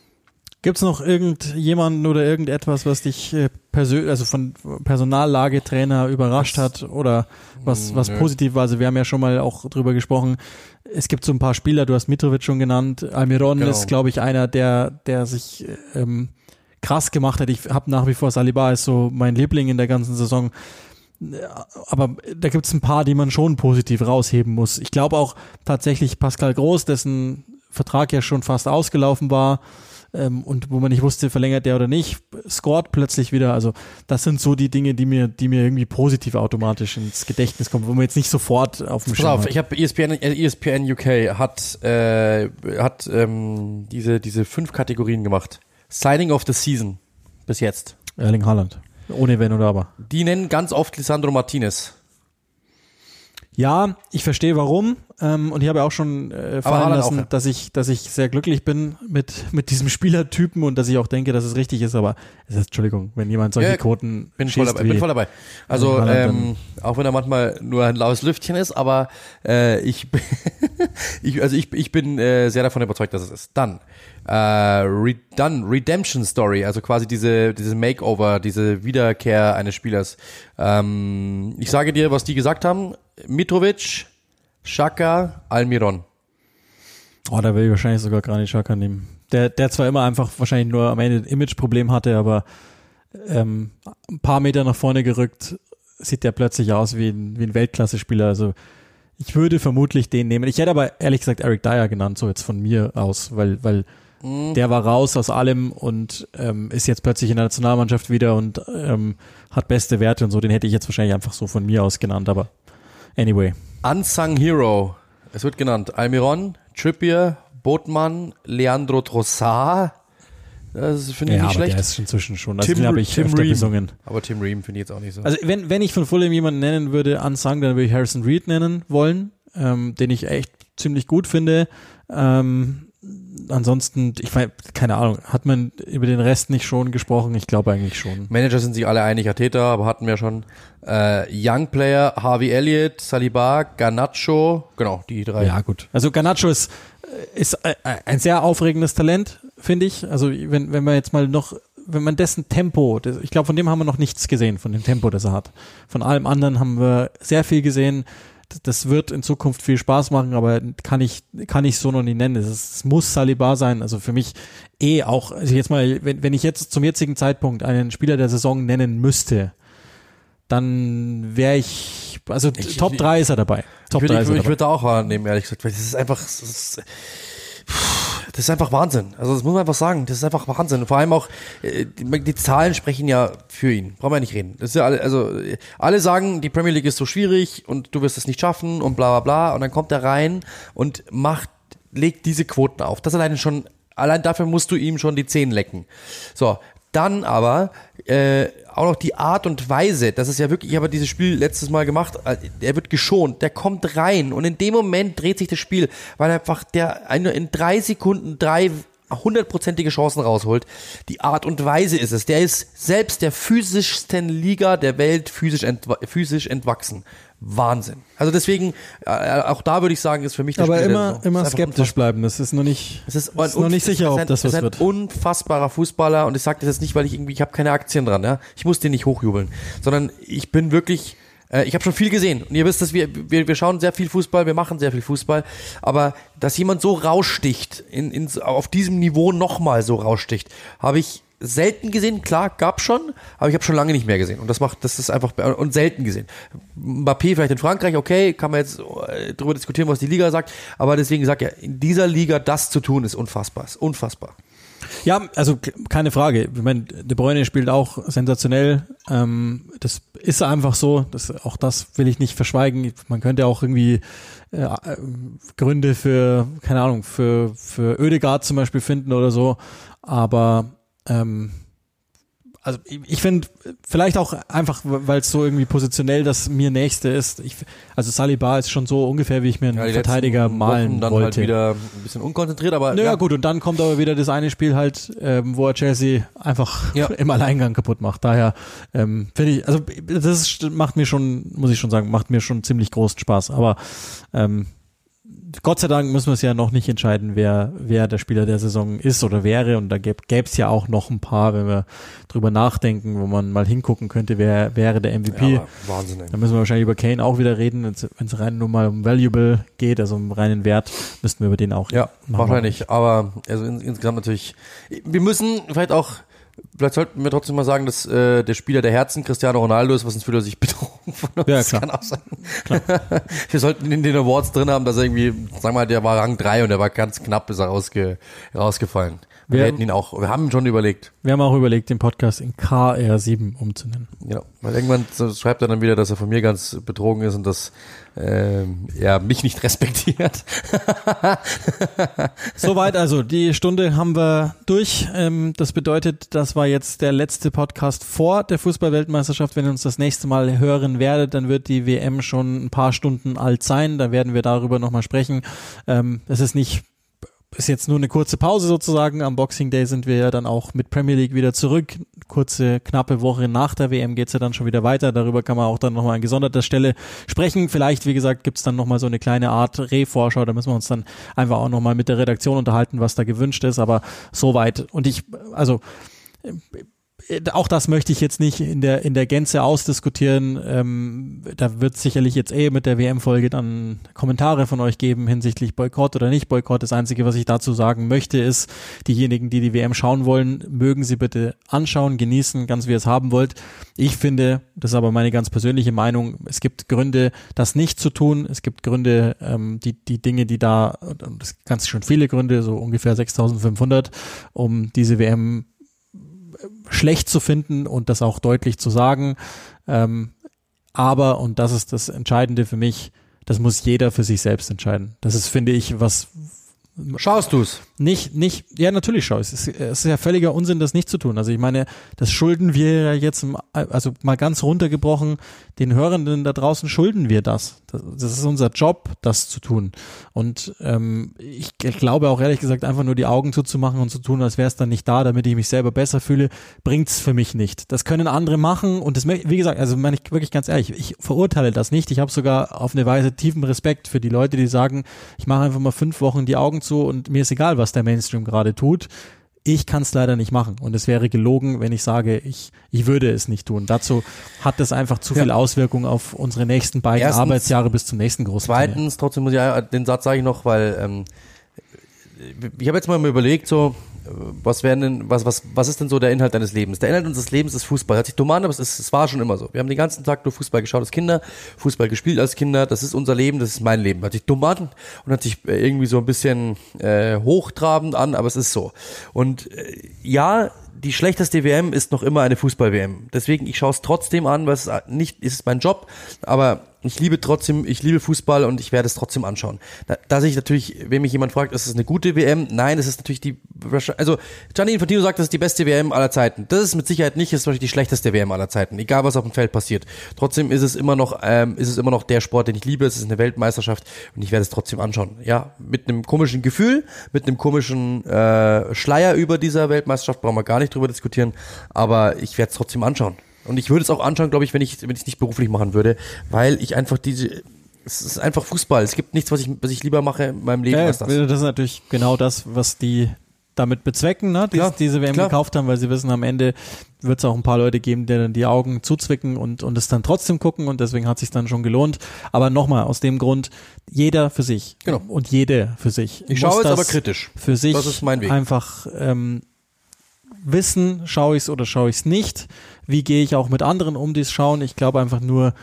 Gibt's noch irgendjemanden oder irgendetwas, was dich äh, persönlich, also von Personallagetrainer überrascht hat oder was, was Nö. positiv war? Also wir haben ja schon mal auch drüber gesprochen. Es gibt so ein paar Spieler, du hast Mitrovic schon genannt. Almiron Genau. ist, glaube ich, einer, der, der sich ähm, krass gemacht hat. Ich habe nach wie vor Saliba ist so mein Liebling in der ganzen Saison. Aber da gibt's ein paar, die man schon positiv rausheben muss. Ich glaube auch tatsächlich Pascal Groß, dessen Vertrag ja schon fast ausgelaufen war ähm, und wo man nicht wusste, verlängert der oder nicht, scored plötzlich wieder. Also das sind so die Dinge, die mir, die mir irgendwie positiv automatisch ins Gedächtnis kommen, wo man jetzt nicht sofort auf dem Schirm auf, hat. ich habe ESPN, äh, ESPN UK hat, äh, hat ähm, diese, diese fünf Kategorien gemacht. Signing of the Season bis jetzt. Erling Haaland. Ohne Wenn oder Aber. Die nennen ganz oft Lisandro Martinez. Ja, ich verstehe warum. Ähm, und ich habe ja auch schon äh, fallen lassen, auch, dass ich, dass ich sehr glücklich bin mit, mit diesem Spielertypen und dass ich auch denke, dass es richtig ist. Aber es ist, Entschuldigung, wenn jemand solche Ja, Quoten Bin voll schießt dabei. wie, Bin voll dabei. Also ähm, auch wenn er manchmal nur ein laues Lüftchen ist, aber äh, ich, bin- (laughs) ich also ich, ich bin äh, sehr davon überzeugt, dass es ist. Dann äh, Re dann Redemption Story, also quasi diese diese Makeover, diese Wiederkehr eines Spielers. Ähm, ich sage dir, was die gesagt haben: Mitrovic, Shaka, Almiron. Oh, da will ich wahrscheinlich sogar Granit Xhaka nehmen. Der, der zwar immer einfach wahrscheinlich nur am Ende ein Image-Problem hatte, aber ähm, ein paar Meter nach vorne gerückt, sieht der plötzlich aus wie ein, wie ein Weltklasse-Spieler. Also ich würde vermutlich den nehmen. Ich hätte aber ehrlich gesagt Eric Dyer genannt, so jetzt von mir aus, weil, weil der war raus aus allem und ähm, ist jetzt plötzlich in der Nationalmannschaft wieder und ähm, hat beste Werte und so. Den hätte ich jetzt wahrscheinlich einfach so von mir aus genannt, aber anyway. Unsung Hero. Es wird genannt Almiron, Trippier, Botman, Leandro Trossard. Das finde ich Ja, nicht aber schlecht. der ist inzwischen schon. Also Tim, den habe ich Tim öfter Ream. besungen. Aber Tim Ream finde ich jetzt auch nicht so. Also wenn, wenn ich von Fulham jemanden nennen würde, Unsung, dann würde ich Harrison Reed nennen wollen, ähm, den ich echt ziemlich gut finde. Ähm, ansonsten, ich meine, keine Ahnung, hat man über den Rest nicht schon gesprochen? Ich glaube eigentlich schon. Manager sind sich alle einig, Ateta, aber hatten wir schon. Äh, Young Player, Harvey Elliott, Saliba, Garnacho, genau, die drei. Ja, gut. Also Garnacho ist, ist äh, ein sehr aufregendes Talent, finde ich. Also wenn, wenn man jetzt mal noch, wenn man dessen Tempo, ich glaube, von dem haben wir noch nichts gesehen, von dem Tempo, das er hat. Von allem anderen haben wir sehr viel gesehen. Das, wird in Zukunft viel Spaß machen, aber kann ich, kann ich so noch nicht nennen. Es, muss Saliba sein. Also für mich eh auch, also jetzt mal, wenn, wenn ich jetzt zum jetzigen Zeitpunkt einen Spieler der Saison nennen müsste, dann wäre ich, also Ich- Top ich- 3 ist er dabei. Top ich 3 würde ist er ich, dabei. auch annehmen, ehrlich gesagt, weil das ist einfach, das ist, das ist einfach Wahnsinn. Also das muss man einfach sagen, das ist einfach Wahnsinn. Und vor allem auch, äh, die, Zahlen sprechen ja für ihn. Brauchen wir nicht reden. Das ist ja alle, also alle sagen, die Premier League ist so schwierig und du wirst es nicht schaffen und bla bla bla. Und dann kommt er rein und macht, legt diese Quoten auf. Das alleine schon, allein dafür musst du ihm schon die Zehen lecken. So, dann aber äh, auch noch die Art und Weise, das ist ja wirklich, ich habe dieses Spiel letztes Mal gemacht, äh, er wird geschont, der kommt rein. Und in dem Moment dreht sich das Spiel, weil einfach der in drei Sekunden drei hundertprozentige Chancen rausholt. Die Art und Weise ist es. Der ist selbst der physischsten Liga der Welt physisch, entwa physisch entwachsen. Wahnsinn. Also deswegen, äh, auch da würde ich sagen, ist für mich der Aber Spieler immer, immer skeptisch bleiben. Das ist noch nicht, es ist, ist noch nicht sicher, ob das was wird. Ist ein unfassbarer Fußballer und ich sage das jetzt nicht, weil ich irgendwie, ich habe keine Aktien dran. Ja? Ich muss den nicht hochjubeln, sondern ich bin wirklich äh, ich habe schon viel gesehen. Und ihr wisst, dass wir, wir wir schauen sehr viel Fußball, wir machen sehr viel Fußball, aber dass jemand so raussticht, in, in, auf diesem Niveau nochmal so raussticht, habe ich selten gesehen, klar, gab schon, aber ich habe schon lange nicht mehr gesehen. Und das macht, das ist einfach und selten gesehen. Mbappé vielleicht in Frankreich, okay, kann man jetzt äh, darüber diskutieren, was die Liga sagt, aber deswegen sagt er, in dieser Liga das zu tun ist unfassbar, ist unfassbar. Ja, also keine Frage. Ich meine, De Bruyne spielt auch sensationell. Ähm, das ist einfach so. Das, auch das will ich nicht verschweigen. Man könnte auch irgendwie äh, Gründe für, keine Ahnung, für, für Ödegard zum Beispiel finden oder so. Aber ähm, also ich finde vielleicht auch einfach, weil es so irgendwie positionell das mir nächste ist. Ich, also Saliba ist schon so ungefähr, wie ich mir einen ja, Verteidiger malen dann halt wollte. Halt wieder ein bisschen unkonzentriert, aber naja ja. gut. Und dann kommt aber wieder das eine Spiel halt, ähm, wo er Chelsea einfach ja. (laughs) im Alleingang kaputt macht. Daher ähm, finde ich, also das macht mir schon, muss ich schon sagen, macht mir schon ziemlich großen Spaß. Aber ähm, Gott sei Dank müssen wir es ja noch nicht entscheiden, wer, wer der Spieler der Saison ist oder wäre. Und da gäbe es ja auch noch ein paar, wenn wir drüber nachdenken, wo man mal hingucken könnte, wer wäre der MVP. Ja, Wahnsinn. Da müssen wir wahrscheinlich über Kane auch wieder reden. Wenn es rein nur mal um Valuable geht, also um reinen Wert, müssten wir über den auch. Ja, wahrscheinlich. Aber also in, insgesamt natürlich. Wir müssen vielleicht auch Vielleicht sollten wir trotzdem mal sagen, dass äh, der Spieler der Herzen Cristiano Ronaldo ist, was uns für sich (laughs) betrogen von uns. Ja, klar. Kann auch sein. Klar. (laughs) wir sollten in den Awards drin haben, dass er irgendwie, sagen wir mal, der war Rang 3 und der war ganz knapp, ist er rausge rausgefallen. Wir, wir hätten ihn auch, wir haben ihn schon überlegt. Wir haben auch überlegt, den Podcast in KR7 umzunennen. Ja, weil irgendwann schreibt er dann wieder, dass er von mir ganz betrogen ist und dass äh, er mich nicht respektiert. (laughs) Soweit also, die Stunde haben wir durch. Ähm, das bedeutet, das war jetzt der letzte Podcast vor der Fußballweltmeisterschaft. Wenn ihr uns das nächste Mal hören werdet, dann wird die WM schon ein paar Stunden alt sein. Da werden wir darüber nochmal sprechen. Ähm, es ist nicht ist jetzt nur eine kurze Pause sozusagen. Am Boxing Day sind wir ja dann auch mit Premier League wieder zurück. Kurze, knappe Woche nach der WM geht's ja dann schon wieder weiter. Darüber kann man auch dann nochmal an gesonderter Stelle sprechen. Vielleicht, wie gesagt, gibt's dann nochmal so eine kleine Art Reh-Vorschau. Da müssen wir uns dann einfach auch nochmal mit der Redaktion unterhalten, was da gewünscht ist. Aber soweit. Und ich, also auch das möchte ich jetzt nicht in der in der Gänze ausdiskutieren. Ähm, da wird sicherlich jetzt eh mit der WM-Folge dann Kommentare von euch geben hinsichtlich Boykott oder nicht Boykott. Das Einzige, was ich dazu sagen möchte, ist, diejenigen, die die WM schauen wollen, mögen sie bitte anschauen, genießen, ganz wie ihr es haben wollt. Ich finde, das ist aber meine ganz persönliche Meinung, es gibt Gründe, das nicht zu tun. Es gibt Gründe, ähm, die die Dinge, die da, und es ganz schon viele Gründe, so ungefähr 6.500, um diese WM schlecht zu finden und das auch deutlich zu sagen. Ähm, aber, und das ist das Entscheidende für mich, das muss jeder für sich selbst entscheiden. Das ist, finde ich, was. Schaust du's? Nicht, nicht, ja, natürlich schaue ich es. Es ist ja völliger Unsinn, das nicht zu tun. Also ich meine, das schulden wir ja jetzt, also mal ganz runtergebrochen, den Hörenden da draußen schulden wir das. Das, ist unser Job, das zu tun. Und ähm, ich, ich glaube auch ehrlich gesagt, einfach nur die Augen zuzumachen und zu tun, als wäre es dann nicht da, damit ich mich selber besser fühle, bringt's für mich nicht. Das können andere machen und das, wie gesagt, also meine ich wirklich ganz ehrlich, ich verurteile das nicht. Ich habe sogar auf eine Weise tiefen Respekt für die Leute, die sagen, ich mache einfach mal fünf Wochen die Augen zu und mir ist egal, was der Mainstream gerade tut. Ich kann es leider nicht machen und es wäre gelogen, wenn ich sage, ich, ich würde es nicht tun. Dazu hat es einfach zu viel ja. Auswirkung auf unsere nächsten beiden Erstens, Arbeitsjahre bis zum nächsten großen Zweitens, trotzdem muss ich den Satz sage ich noch, weil ähm, ich habe jetzt mal überlegt, so was wären denn, was, was, was ist denn so der Inhalt deines Lebens? Der Inhalt unseres Lebens ist Fußball. Hört sich dumm an, aber es, ist, es war schon immer so. Wir haben den ganzen Tag nur Fußball geschaut als Kinder, Fußball gespielt als Kinder. Das ist unser Leben, das ist mein Leben. Hört sich dumm an und hört sich äh, irgendwie so ein bisschen äh, hochtrabend an, aber es ist so. Und äh, ja, die schlechteste WM ist noch immer eine Fußball-WM. Deswegen, ich schaue es trotzdem an, weil es nicht ist mein Job, aber Ich liebe trotzdem, ich liebe Fußball und ich werde es trotzdem anschauen. Da, dass ich natürlich, wenn mich jemand fragt, ist es eine gute WM? Nein, es ist natürlich die, also Gianni Infantino sagt, das ist die beste WM aller Zeiten. Das ist mit Sicherheit nicht, es ist wahrscheinlich die schlechteste WM aller Zeiten, egal was auf dem Feld passiert. Trotzdem ist es immer noch, ähm, ist es immer noch der Sport, den ich liebe. Es ist eine Weltmeisterschaft und ich werde es trotzdem anschauen. Ja, mit einem komischen Gefühl, mit einem komischen äh, Schleier über dieser Weltmeisterschaft brauchen wir gar nicht drüber diskutieren, aber ich werde es trotzdem anschauen. Und ich würde es auch anschauen, glaube ich, wenn ich wenn ich es nicht beruflich machen würde, weil ich einfach diese es ist einfach Fußball. Es gibt nichts, was ich was ich lieber mache in meinem Leben Ja, als das. das. ist natürlich genau das, was die damit bezwecken, ne? die Klar, diese WM klar. gekauft haben, weil sie wissen, am Ende wird es auch ein paar Leute geben, die dann die Augen zuzwicken und, und es dann trotzdem gucken und deswegen hat sich dann schon gelohnt. Aber nochmal, aus dem Grund, jeder für sich Genau. und jede für sich. Ich schaue es aber kritisch. Für sich Das ist mein Weg. einfach ähm, wissen, schaue ich es oder schaue ich es nicht. Wie gehe ich auch mit anderen um, die es schauen? Ich glaube einfach nur,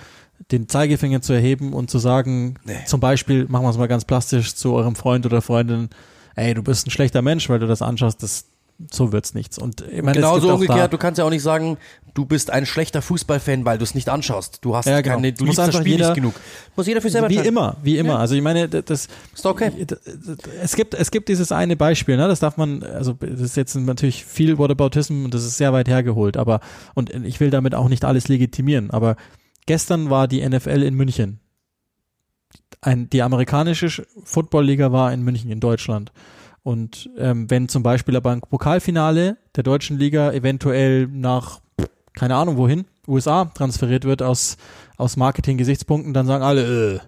den Zeigefinger zu erheben und zu sagen, Nee. zum Beispiel, machen wir es mal ganz plastisch, zu eurem Freund oder Freundin, ey, du bist ein schlechter Mensch, weil du das anschaust, das, so wird's nichts. Und ich meine, es Genauso umgekehrt, du kannst ja auch nicht sagen, du bist ein schlechter Fußballfan, weil du es nicht anschaust. Du hast Ja, genau. keine, du Muss liebst das Spiel jeder- nicht genug. Muss jeder für selber wie immer, wie immer. Ja. Also ich meine, das, Ist okay. es gibt, es gibt dieses eine Beispiel, ne, das darf man, also das ist jetzt natürlich viel Whataboutism und das ist sehr weit hergeholt, aber, und ich will damit auch nicht alles legitimieren, aber gestern war die NFL in München. Ein, die amerikanische Sch- Footballliga war in München, in Deutschland. Und ähm, wenn zum Beispiel aber ein Pokalfinale der deutschen Liga eventuell nach, keine Ahnung wohin, USA transferiert wird aus, aus Marketing-Gesichtspunkten, dann sagen alle, äh,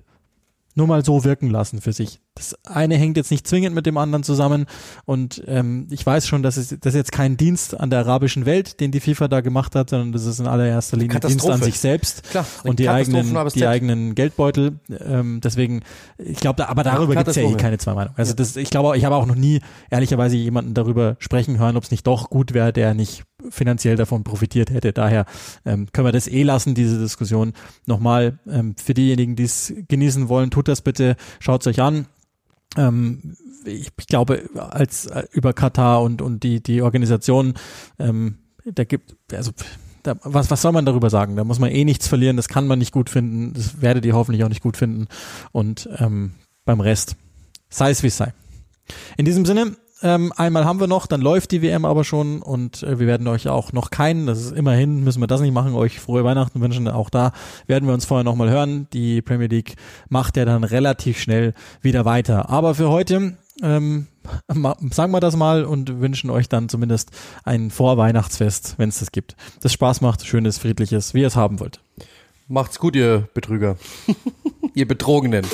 nur mal so wirken lassen für sich. Das eine hängt jetzt nicht zwingend mit dem anderen zusammen und ähm, ich weiß schon, dass es das ist jetzt kein Dienst an der arabischen Welt, den die FIFA da gemacht hat, sondern das ist in allererster Linie Dienst an sich selbst Klar, und die eigenen, die eigenen Geldbeutel. Ähm, deswegen, ich glaube, da, aber darüber gibt es ja eh keine zwei Meinungen. Also das, ich glaube, ich habe auch noch nie ehrlicherweise jemanden darüber sprechen hören, ob es nicht doch gut wäre, der nicht finanziell davon profitiert hätte. Daher ähm, können wir das eh lassen, diese Diskussion. Nochmal, ähm, für diejenigen, die es genießen wollen, tut das bitte, schaut es euch an. Ähm, ich, ich glaube, als äh, über Katar und, und die, die Organisation, ähm, da gibt, also da, was, was soll man darüber sagen? Da muss man eh nichts verlieren, das kann man nicht gut finden, das werdet ihr hoffentlich auch nicht gut finden. Und ähm, beim Rest, sei es wie es sei. In diesem Sinne, ähm, einmal haben wir noch, dann läuft die WM aber schon und äh, wir werden euch auch noch keinen, das ist immerhin, müssen wir das nicht machen, euch frohe Weihnachten wünschen. Auch da werden wir uns vorher nochmal hören. Die Premier League macht ja dann relativ schnell wieder weiter. Aber für heute ähm, sagen wir das mal und wünschen euch dann zumindest ein Vorweihnachtsfest, wenn es das gibt. Das Spaß macht, schönes, friedliches, wie ihr es haben wollt. Macht's gut, ihr Betrüger. (laughs) ihr Betrogenen.